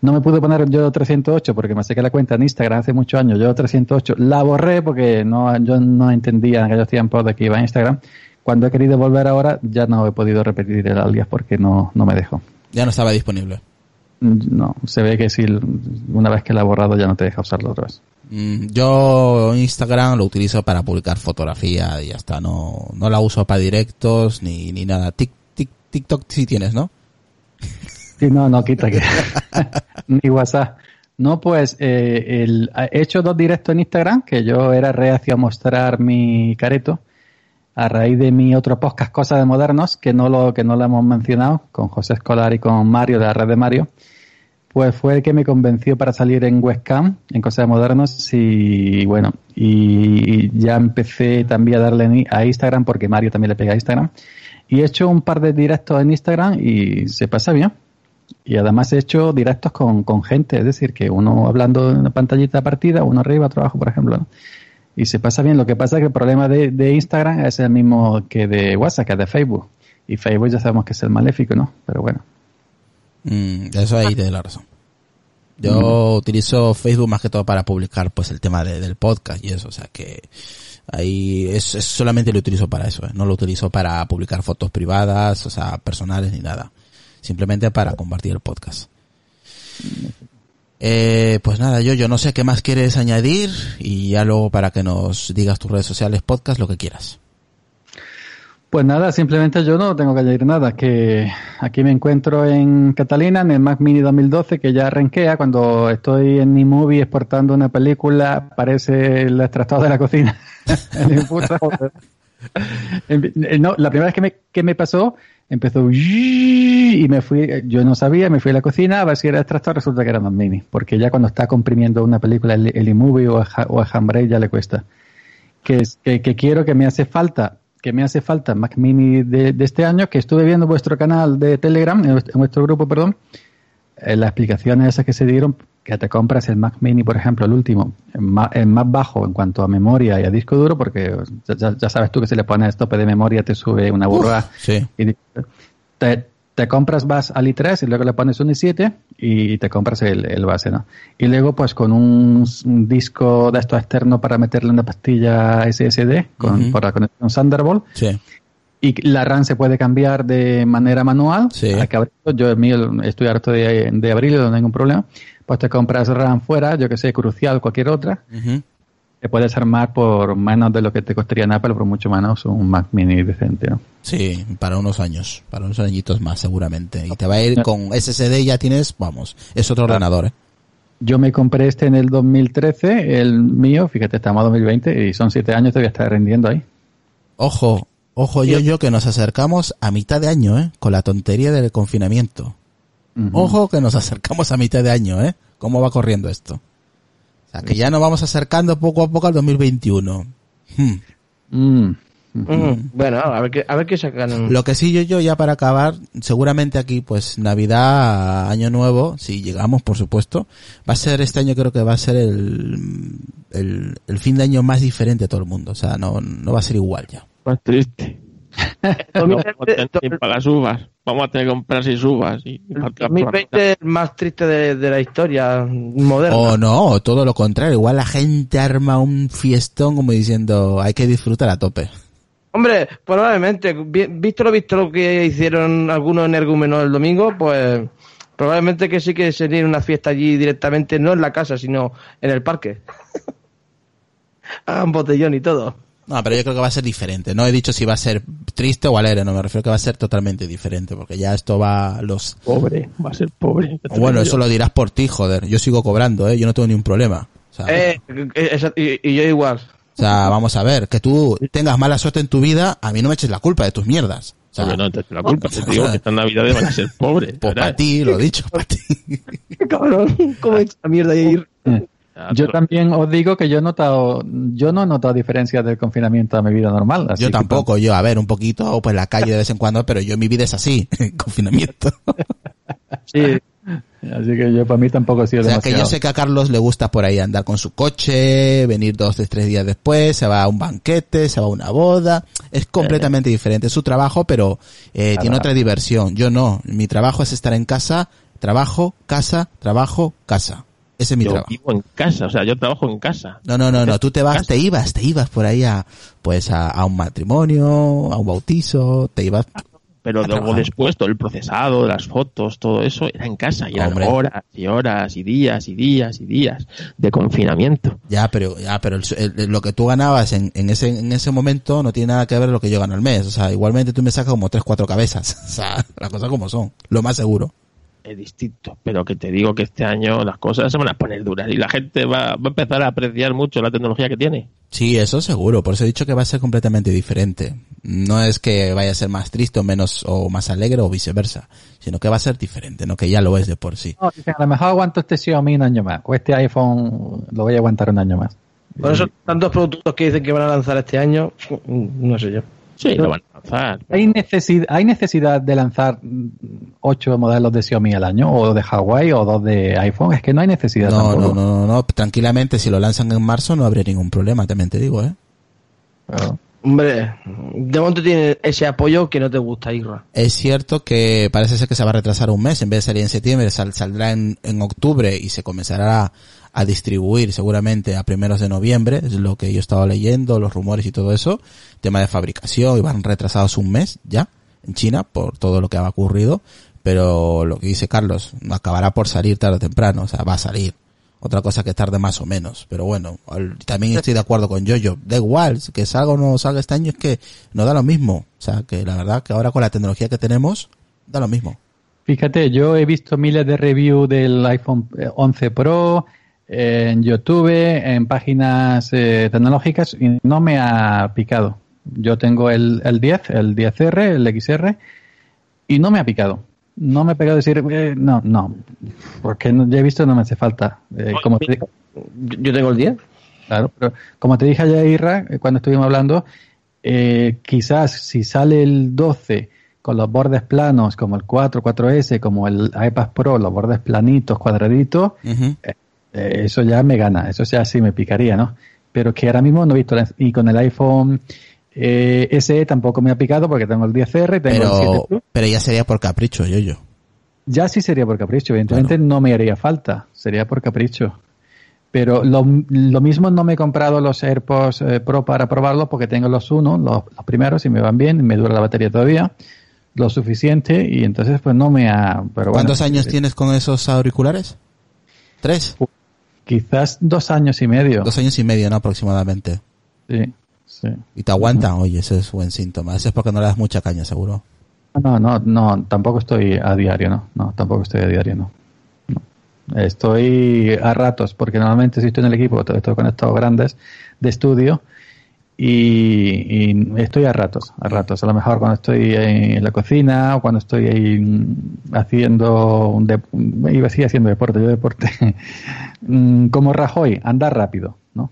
No me pude poner yo 308 porque me saqué la cuenta en Instagram hace muchos años, yo 308. La borré porque no, yo no entendía en aquellos tiempos de que iba a Instagram. Cuando he querido volver ahora ya no he podido repetir el alias porque no, no me dejó. Ya no estaba disponible. No, se ve que si una vez que la he borrado ya no te deja usarlo otra vez. Mm, yo Instagram lo utilizo para publicar fotografía y ya está. No, no la uso para directos ni, ni nada. TikTok sí tienes, ¿no? Sí, no, no, quita que. ni WhatsApp. No, pues eh, el, he hecho dos directos en Instagram que yo era reacio a mostrar mi careto a raíz de mi otro podcast Cosas de Modernos que no lo que no lo hemos mencionado con José Escolar y con Mario de la red de Mario pues fue el que me convenció para salir en webcam, en Cosas de Modernos, y bueno, y ya empecé también a darle a Instagram, porque Mario también le pega a Instagram, y he hecho un par de directos en Instagram y se pasa bien. Y además he hecho directos con, con gente, es decir, que uno hablando en una pantallita partida, uno arriba, trabajo, por ejemplo, y se pasa bien. Lo que pasa es que el problema de, de Instagram es el mismo que de WhatsApp, que es de Facebook. Y Facebook ya sabemos que es el maléfico, ¿no? Pero bueno. Mm, eso ahí te la razón. Yo utilizo Facebook más que todo para publicar pues el tema del podcast y eso, o sea que ahí es, solamente lo utilizo para eso, ¿eh? no lo utilizo para publicar fotos privadas, o sea, personales ni nada. Simplemente para compartir el podcast. Eh, pues nada, yo, yo no sé qué más quieres añadir y ya luego para que nos digas tus redes sociales, podcast, lo que quieras. Pues nada, simplemente yo no tengo que añadir nada, que aquí me encuentro en Catalina, en el Mac Mini 2012, que ya arranquea, cuando estoy en mi movie exportando una película, parece el extractor de la cocina. no, la primera vez que me, que me pasó, empezó y me fui, yo no sabía, me fui a la cocina a ver si era extractor, resulta que era Mac Mini, porque ya cuando está comprimiendo una película, el, iMovie o, o el Handbrake ya le cuesta. Que, que, que quiero que me hace falta que me hace falta Mac Mini de, este año, que estuve viendo vuestro canal de Telegram, en vuestro, grupo, perdón, eh, las explicaciones esas que se dieron, que te compras el Mac Mini, por ejemplo, el último, en más, más bajo en cuanto a memoria y a disco duro, porque ya, sabes tú que si le pones tope de memoria te sube una burra. sí. Y te, te compras vas al i3 y luego le pones un i7 y te compras el, base, ¿no? Y luego pues con un, disco de esto externo para meterle una pastilla SSD con, por la conexión Thunderbolt. Sí. Y la RAM se puede cambiar de manera manual. Sí. Yo el mío estoy harto de, de abrirlo, no hay ningún problema. Pues te compras RAM fuera, yo que sé, crucial, cualquier otra te puedes armar por menos de lo que te costaría en Apple, por mucho menos un Mac Mini decente, ¿no? Sí, para unos años, para unos añitos más seguramente. Y te va a ir con SSD, ya tienes, vamos, es otro ordenador, ¿eh? Yo me compré este en el 2013, el mío, fíjate, estamos en 2020 y son siete años, todavía está rendiendo ahí. Ojo, ojo yo, yo que nos acercamos a mitad de año, ¿eh? Con la tontería del confinamiento. Ojo que nos acercamos a mitad de año, ¿eh? ¿Cómo va corriendo esto? que ya nos vamos acercando poco a poco al 2021. Hmm. Mm, Mm, Bueno, a ver qué, a ver qué sacan. Lo que sí yo, yo ya para acabar, seguramente aquí pues Navidad, Año Nuevo, si llegamos por supuesto, va a ser este año creo que va a ser el, el, el fin de año más diferente de todo el mundo, o sea, no, no va a ser igual ya. Más triste. Vamos a tener las uvas. Vamos a tener que comprar seis uvas. Y, El partir- 2020 es el más triste de, de la historia moderna. O no, todo lo contrario, igual la gente arma un fiestón como diciendo hay que disfrutar a tope. Hombre, probablemente, vi- visto lo visto lo que hicieron algunos energúmenos el domingo, pues probablemente que sí que sería una fiesta allí directamente, no en la casa, sino en el parque. Hagan botellón y todo. No, pero yo creo que va a ser diferente. No he dicho si va a ser triste o alegre, no me refiero que va a ser totalmente diferente, porque ya esto va a los... Pobre, va a ser pobre. Bueno, eso lo dirás por ti, joder. Yo sigo cobrando, ¿eh? Yo no tengo ni un problema. Eh, eh, y yo igual. O sea, vamos a ver, que tú tengas mala suerte en tu vida, a mí no me eches la culpa de tus mierdas. O sea, Oye, no te echo la culpa. Te digo que estas navidades van a ser pobres. pues para ti, lo he dicho, para ti. Cabrón, ¿cómo he la mierda ahí? Ya, Yo también os digo que yo he notado, yo no he notado diferencias del confinamiento a mi vida normal. así Yo que, tampoco, yo, a ver, un poquito, pues la calle de vez en cuando, pero yo mi vida es así, en confinamiento. Sí, Así que yo para mí tampoco ha sido O sea, que yo sé que a Carlos le gusta por ahí andar con su coche, venir dos, tres, tres días después, se va a un banquete, se va a una boda. Es completamente diferente. Es su trabajo, pero eh, tiene otra diversión. Yo no. Mi trabajo es estar en casa, trabajo, casa, trabajo, casa. Ese es mi yo trabajo. vivo en casa, o sea, yo trabajo en casa. No, no, no, no. Tú te vas, Casa. te ibas, te ibas por ahí a, pues a, a un matrimonio, a un bautizo, te ibas. Pero A luego después todo el procesado, las fotos, todo eso era en casa y eran Hombre. horas y horas y días y días y días de confinamiento. Ya, pero, ya, pero el- el- lo que tú ganabas en, en ese, en ese momento no tiene nada que ver lo que yo gano al mes. O sea, igualmente tú me sacas como tres, cuatro cabezas. O sea, las cosas como son. Lo más seguro. Es distinto, pero que te digo que este año las cosas se van a poner duras y la gente va, va a empezar a apreciar mucho la tecnología que tiene. Sí, eso seguro. Por eso he dicho que va a ser completamente diferente. No es que vaya a ser más triste o menos, o más alegre o viceversa. Sino que va a ser diferente, no que ya lo es de por sí. No, a lo mejor aguanto este Xiaomi un año más, o este iPhone lo voy a aguantar un año más. por eso tantos productos que dicen que van a lanzar este año, no sé yo. Sí, lo van a lanzar. ¿Hay necesidad, ¿Hay necesidad de lanzar ocho modelos de Xiaomi al año, o de Huawei, o dos de iPhone? Es que no hay necesidad No, tampoco. no, no, no, no. Tranquilamente, si lo lanzan en marzo no habría ningún problema, también te digo, ¿eh? Claro. Hombre, de momento tiene ese apoyo que no te gusta, Irra. Es cierto que parece ser que se va a retrasar un mes, en vez de salir en septiembre, sal- saldrá en, en octubre y se comenzará a, a distribuir seguramente a primeros de noviembre, es lo que yo he estado leyendo, los rumores y todo eso, tema de fabricación, y van retrasados un mes ya en China por todo lo que ha ocurrido, pero lo que dice Carlos, acabará por salir tarde o temprano, o sea, va a salir. Otra cosa que tarde más o menos, pero bueno, al- también estoy de acuerdo con Yoyo, da igual, que salga o no salga este año es que no da lo mismo, o sea, que la verdad que ahora con la tecnología que tenemos, da lo mismo. Fíjate, yo he visto miles de reviews del iPhone eh, 11 Pro eh, en YouTube, en páginas eh, tecnológicas y no me ha picado. Yo tengo el, el 10, el 10R, el XR y no me ha picado. No me ha pegado decir, eh, no, no, porque no- ya he visto no me hace falta. Eh, como te- Yo yo tengo el 10. Claro, pero como te dije ayer, Irra, eh, cuando estuvimos hablando, eh, quizás si sale el 12 con los bordes planos, como el 4, 4S, como el iPad Pro, los bordes planitos, cuadraditos, eh, eso ya me gana, eso ya sí me picaría, ¿no? Pero que ahora mismo no he visto, y con el iPhone eh, SE tampoco me ha picado porque tengo el 10R, tengo el 7 Pero, Plus. pero ya sería por capricho, Yoyo. Ya sí sería por capricho, evidentemente no me haría falta, sería por capricho. Pero lo, lo mismo no me he comprado los AirPods eh, Pro para probarlos porque tengo los uno, los, los primeros y me van bien, me dura la batería todavía, lo suficiente y entonces pues no me ha... Pero bueno, ¿Cuántos años eh, tienes con esos auriculares? ¿Tres? Quizás dos años y medio. Dos años y medio, ¿no? Aproximadamente. Sí, sí. Y te aguantan, oye, ese es buen síntoma. Eso es porque no le das mucha caña, seguro. No, no, no, tampoco estoy a diario, no, no, tampoco estoy a diario, no. No. Estoy a ratos, porque normalmente si estoy en el equipo, estoy conectado grandes de estudio y, y estoy a ratos, a ratos. A lo mejor cuando estoy en la cocina o cuando estoy ahí haciendo un iba a decir haciendo deporte, yo deporte Mm, como Rajoy, andar rápido, ¿no?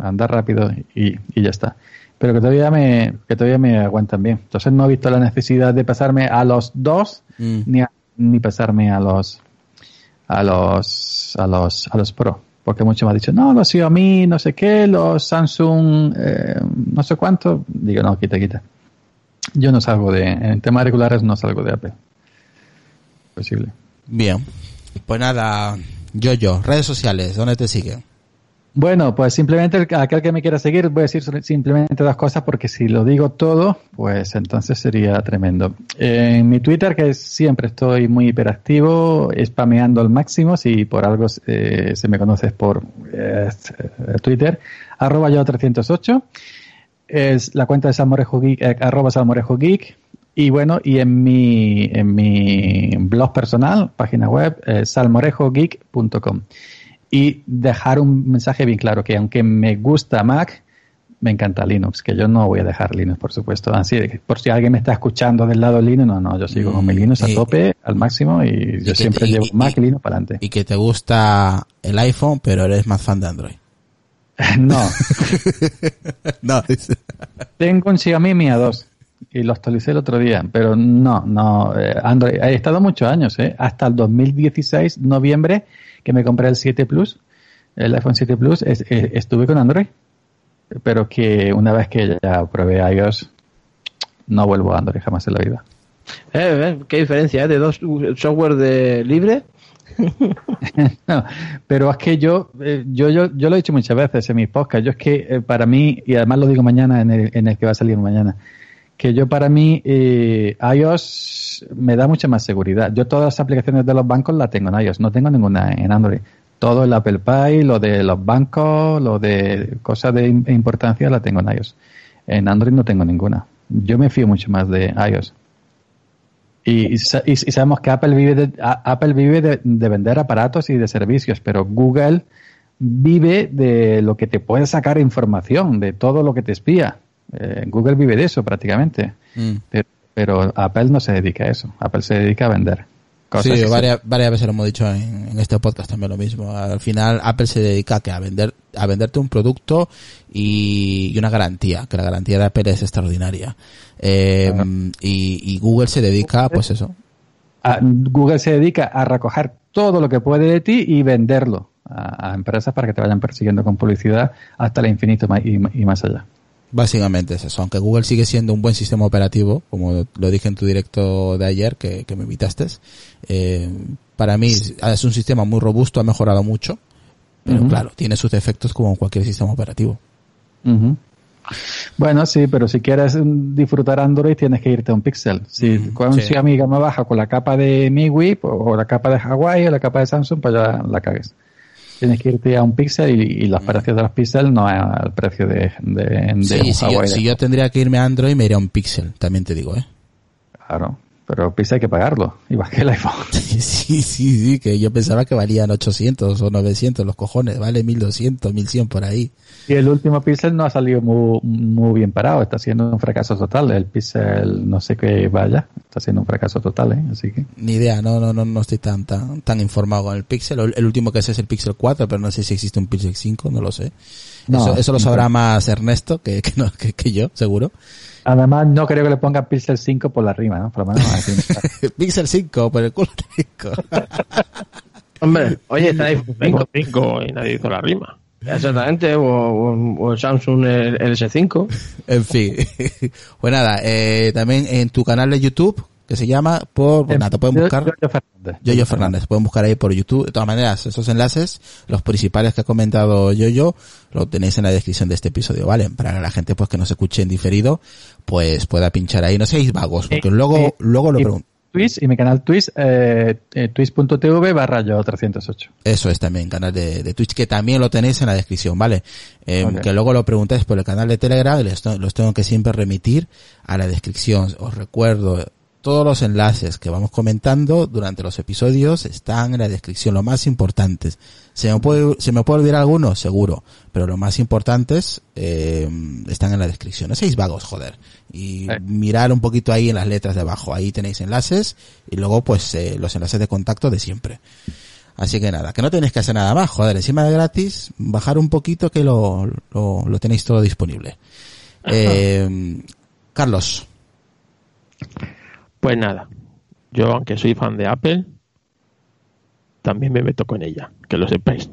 Andar rápido y, y ya está. pero que todavía me, que todavía me aguantan bien. Entonces no he visto la necesidad de pasarme a los dos, Mm. ni, a- ni pasarme a los, a los, a los, a los Pro. Porque muchos me han dicho, no, los Xiaomi, no sé qué, los Samsung, eh, no sé cuánto. Digo, no, quita, quita. Yo no salgo de, en temas regulares no salgo de Apple. Posible. Bien. Pues nada, yo, yo, redes sociales, ¿dónde te siguen? Bueno, pues simplemente el- aquel que me quiera seguir, voy a decir simplemente dos cosas porque si lo digo todo, pues entonces sería tremendo. En mi Twitter, que siempre estoy muy hiperactivo, spameando al máximo, si por algo eh, se me conoce por eh, Twitter, arroba yo 308 es la cuenta de Salmorejo Geek, eh, arroba Salmorejo Geek. Y bueno, y en mi, en mi blog personal, página web, eh, salmorejogeek.com. Y dejar un mensaje bien claro, que aunque me gusta Mac, me encanta Linux, que yo no voy a dejar Linux, por supuesto. Así, por si alguien me está escuchando del lado Linux, no, no, yo sigo con mi Linux a tope, al máximo, y yo siempre te- y- llevo y- Mac y- y Linux para adelante. Y que te gusta el iPhone, pero eres más fan de Android. No, no, Tengo un Xiaomi Mi A2 y lo actualicé el otro día, pero no, no, eh, Android, he estado muchos años, ¿eh? hasta el 2016, noviembre, que me compré el 7 Plus, el iPhone 7 Plus, es- estuve con Android, pero que una vez que ya probé iOS, no vuelvo a Android jamás en la vida. Eh, eh, ¿Qué diferencia eh, de dos uh, software de libre? No, pero es que yo, eh, yo, yo, yo lo he dicho muchas veces en mis podcasts, yo es que eh, para mí, y además lo digo mañana en el, en el que va a salir mañana, que yo para mí eh, iOS me da mucha más seguridad. Yo todas las aplicaciones de los bancos las tengo en iOS, no tengo ninguna en Android. Todo el Apple Pay, lo de los bancos, lo de cosas de im- importancia la tengo en iOS. En Android no tengo ninguna. Yo me fío mucho más de iOS. Y, y sa- y- y sabemos que Apple vive, de, Apple vive de vender aparatos y de servicios, pero Google vive de lo que te puede sacar información, de todo lo que te espía. Eh, Google vive de eso prácticamente. Mm. Pero, pero Apple no se dedica a eso. Apple se dedica a vender. Cosas Sí, varias, varias veces lo hemos dicho en, en este podcast también lo mismo. Al final Apple se dedica a, que a vender a venderte un producto y, y una garantía, que la garantía de Apple es extraordinaria. Eh, Claro. y, y Google se dedica, pues eso. a- Google se dedica a recoger todo lo que puede de ti y venderlo a, a empresas para que te vayan persiguiendo con publicidad hasta el infinito y más allá. Básicamente es eso. Aunque Google sigue siendo un buen sistema operativo, como lo dije en tu directo de ayer que, que me invitaste, eh, para mí es un sistema muy robusto, ha mejorado mucho, pero claro, tiene sus defectos como cualquier sistema operativo. Bueno, sí, pero si quieres disfrutar Android tienes que irte a un Pixel. Si Mm, con un sí. Xiaomi gama baja con la capa de MIUI pues, o la capa de Huawei o la capa de Samsung, pues ya la cagues. Tienes que irte a un Pixel y, y los precios de los Pixel no es al precio de, de, de Mm. Sí, un si yo, si yo tendría que irme a Android me iría a un Pixel, también te digo, ¿eh? Claro, pero Pixel hay que pagarlo, igual que el iPhone. Sí, sí, sí, que yo pensaba que valían 800 o 900 los cojones, vale 1200, 1100 por ahí. Y el último Pixel no ha salido muy, muy bien parado, está siendo un fracaso total. El Pixel, no sé qué vaya, está siendo un fracaso total, ¿eh? Así que. Ni idea, no, no, no, no estoy tan, tan, tan informado con el Pixel. El, el último que sé es el Pixel 4, pero no sé si existe un Pixel 5, no lo sé. No, eso, eso lo sabrá no. más Ernesto que, que, no, que, que yo, seguro. Además, no creo que le pongan Pixel 5 por la rima, ¿no? Por lo menos así. Pixel 5, por el culo 5. Hombre, oye, está ahí. Tengo 5 y nadie hizo la rima. Exactamente, o, o- o el Samsung el, el S5. en fin. pues nada, eh, también en tu canal de YouTube, que se llama, por, pues nada, te pueden buscar. Yoyo Fernández. Yoyo Fernández. Pueden buscar ahí por YouTube. De todas maneras, esos enlaces, los principales que ha comentado Yoyo, lo tenéis en la descripción de este episodio, ¿vale? Para que la gente pues que nos escuche en diferido, pues pueda pinchar ahí. No seáis vagos, porque Eh, luego, eh, luego lo pregunto. Twitch y mi canal Twitch, eh, eh, twitch.tv barra yo 308. Eso es también, canal de, de Twitch, que también lo tenéis en la descripción, ¿vale? Eh, Ok. Que luego lo preguntáis por el canal de Telegram, to- los tengo que siempre remitir a la descripción. Os recuerdo, todos los enlaces que vamos comentando durante los episodios están en la descripción, lo más importantes. ¿Se me puede, se me puede olvidar alguno? Seguro, pero los más importantes eh, están en la descripción. No seáis vagos, joder. Y Eh. mirar un poquito ahí en las letras de abajo. Ahí tenéis enlaces y luego pues eh, los enlaces de contacto de siempre. Así que nada, que no tenéis que hacer nada más, joder, encima de gratis, bajar un poquito que lo, lo, lo tenéis todo disponible. Eh, Carlos. Pues nada, yo aunque soy fan de Apple, también me meto con ella, que lo sepáis.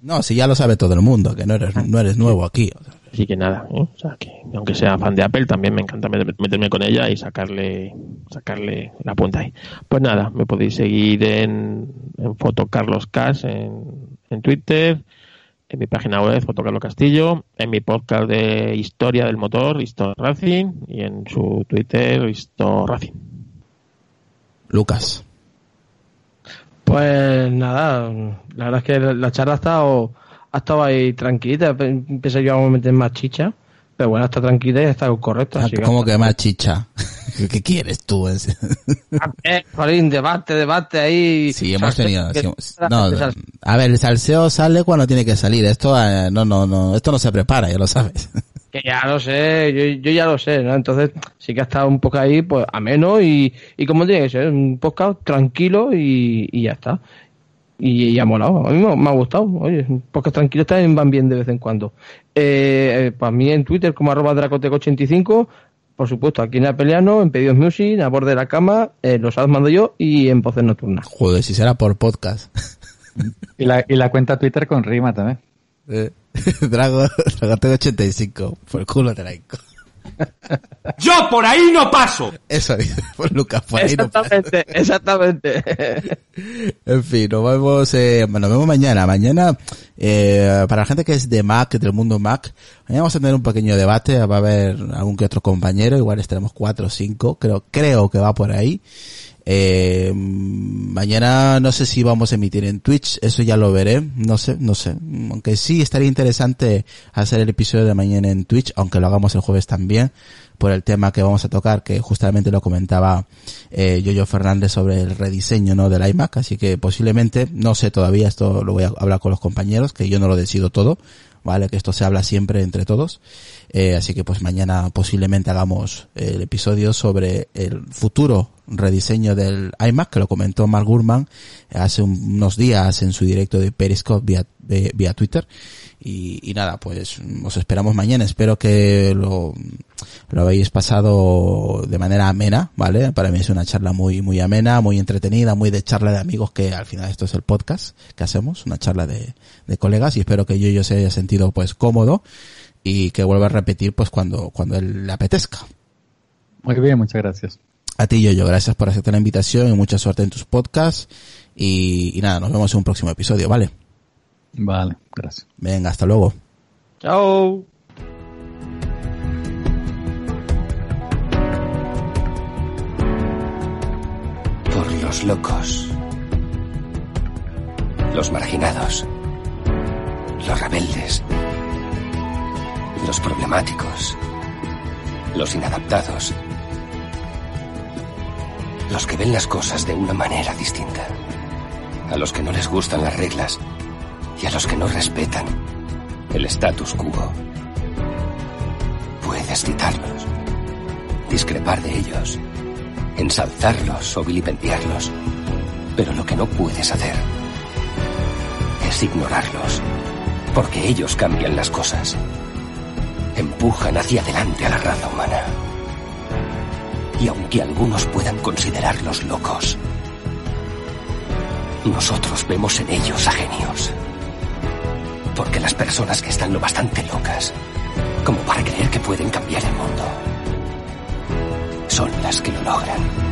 No, si ya lo sabe todo el mundo, que no eres, no eres nuevo aquí. Así que nada, ¿eh? o sea, que aunque sea fan de Apple, también me encanta meterme con ella y sacarle sacarle la punta ahí. Pues nada, me podéis seguir en, en Foto Carlos Cas en, en Twitter, en mi página web Foto Carlos Castillo, en mi podcast de Historia del Motor, Histor Racing, y en su Twitter, Histor Racing. Lucas. Pues nada, la verdad es que la charla ha estado, ha estado ahí tranquilita. Pensé yo a meter más chicha, pero bueno, está tranquila y estado correcta. Ah, ¿Cómo que más chicha? ¿Qué quieres tú? eh, debate, debate ahí. Sí, hemos tenido. no, a ver, el salseo sale cuando tiene que salir. Esto, eh, no, no, no, esto no se prepara, ya lo sabes. Que ya lo sé, yo, yo, ya lo sé, ¿no? Entonces sí que ha estado un poco ahí, pues ameno y, y como tiene que ser, un podcast tranquilo y, y ya está. Y, y, ha molado, a mí me, ha gustado. Oye, podcast tranquilo también van bien de vez en cuando. Eh, para mí en Twitter como arroba dracoteco85, por supuesto, aquí en Apeliano, en Pedidos Music, a borde de la cama, eh, los mando yo y en Voces Nocturnas. Joder, si será por podcast. y, la, y la cuenta Twitter con rima también. Eh, Drago, Drago 85, por el culo traigo. Yo por ahí no paso. Eso pues Lucas, por ahí no paso. Exactamente, en fin, nos vemos, eh, nos vemos mañana. Mañana, eh, para la gente que es de Mac, del mundo Mac, mañana vamos a tener un pequeño debate, va a haber algún que otro compañero, igual estaremos cuatro o cinco, creo, creo que va por ahí. Eh, mañana no sé si vamos a emitir en Twitch, eso ya lo veré, no sé, no sé. Aunque sí estaría interesante hacer el episodio de mañana en Twitch, aunque lo hagamos el jueves también, por el tema que vamos a tocar, que justamente lo comentaba eh, Yoyo Fernández sobre el rediseño ¿no? del iMac, así que posiblemente, no sé todavía, esto lo voy a hablar con los compañeros, que yo no lo decido todo, ¿vale? Que esto se habla siempre entre todos. Eh, así que pues mañana posiblemente hagamos el episodio sobre el futuro rediseño del iMac, que lo comentó Mark Gurman hace unos días en su directo de Periscope vía, vía Twitter. Y, y, nada, pues os esperamos mañana. Espero que lo, lo habéis pasado de manera amena, ¿vale? Para mí es una charla muy, muy amena, muy entretenida, muy de charla de amigos, que al final esto es el podcast que hacemos, una charla de, de colegas y espero que yo, yo se haya sentido pues cómodo y que vuelva a repetir pues cuando, cuando él le apetezca. Muy bien, muchas gracias. A ti, yo, yo, gracias por aceptar la invitación y mucha suerte en tus podcasts. Y, y nada, nos vemos en un próximo episodio, ¿vale? Vale, gracias. Venga, hasta luego. Chao. Por los locos. Los marginados. Los rebeldes. Los problemáticos. Los inadaptados los que ven las cosas de una manera distinta. A los que no les gustan las reglas y a los que no respetan el status quo. Puedes citarlos, discrepar de ellos, ensalzarlos o vilipendiarlos, pero lo que no puedes hacer es ignorarlos, porque ellos cambian las cosas, empujan hacia adelante a la raza humana. Y aunque algunos puedan considerarlos locos, nosotros vemos en ellos a genios. Porque las personas que están lo bastante locas como para creer que pueden cambiar el mundo son las que lo logran.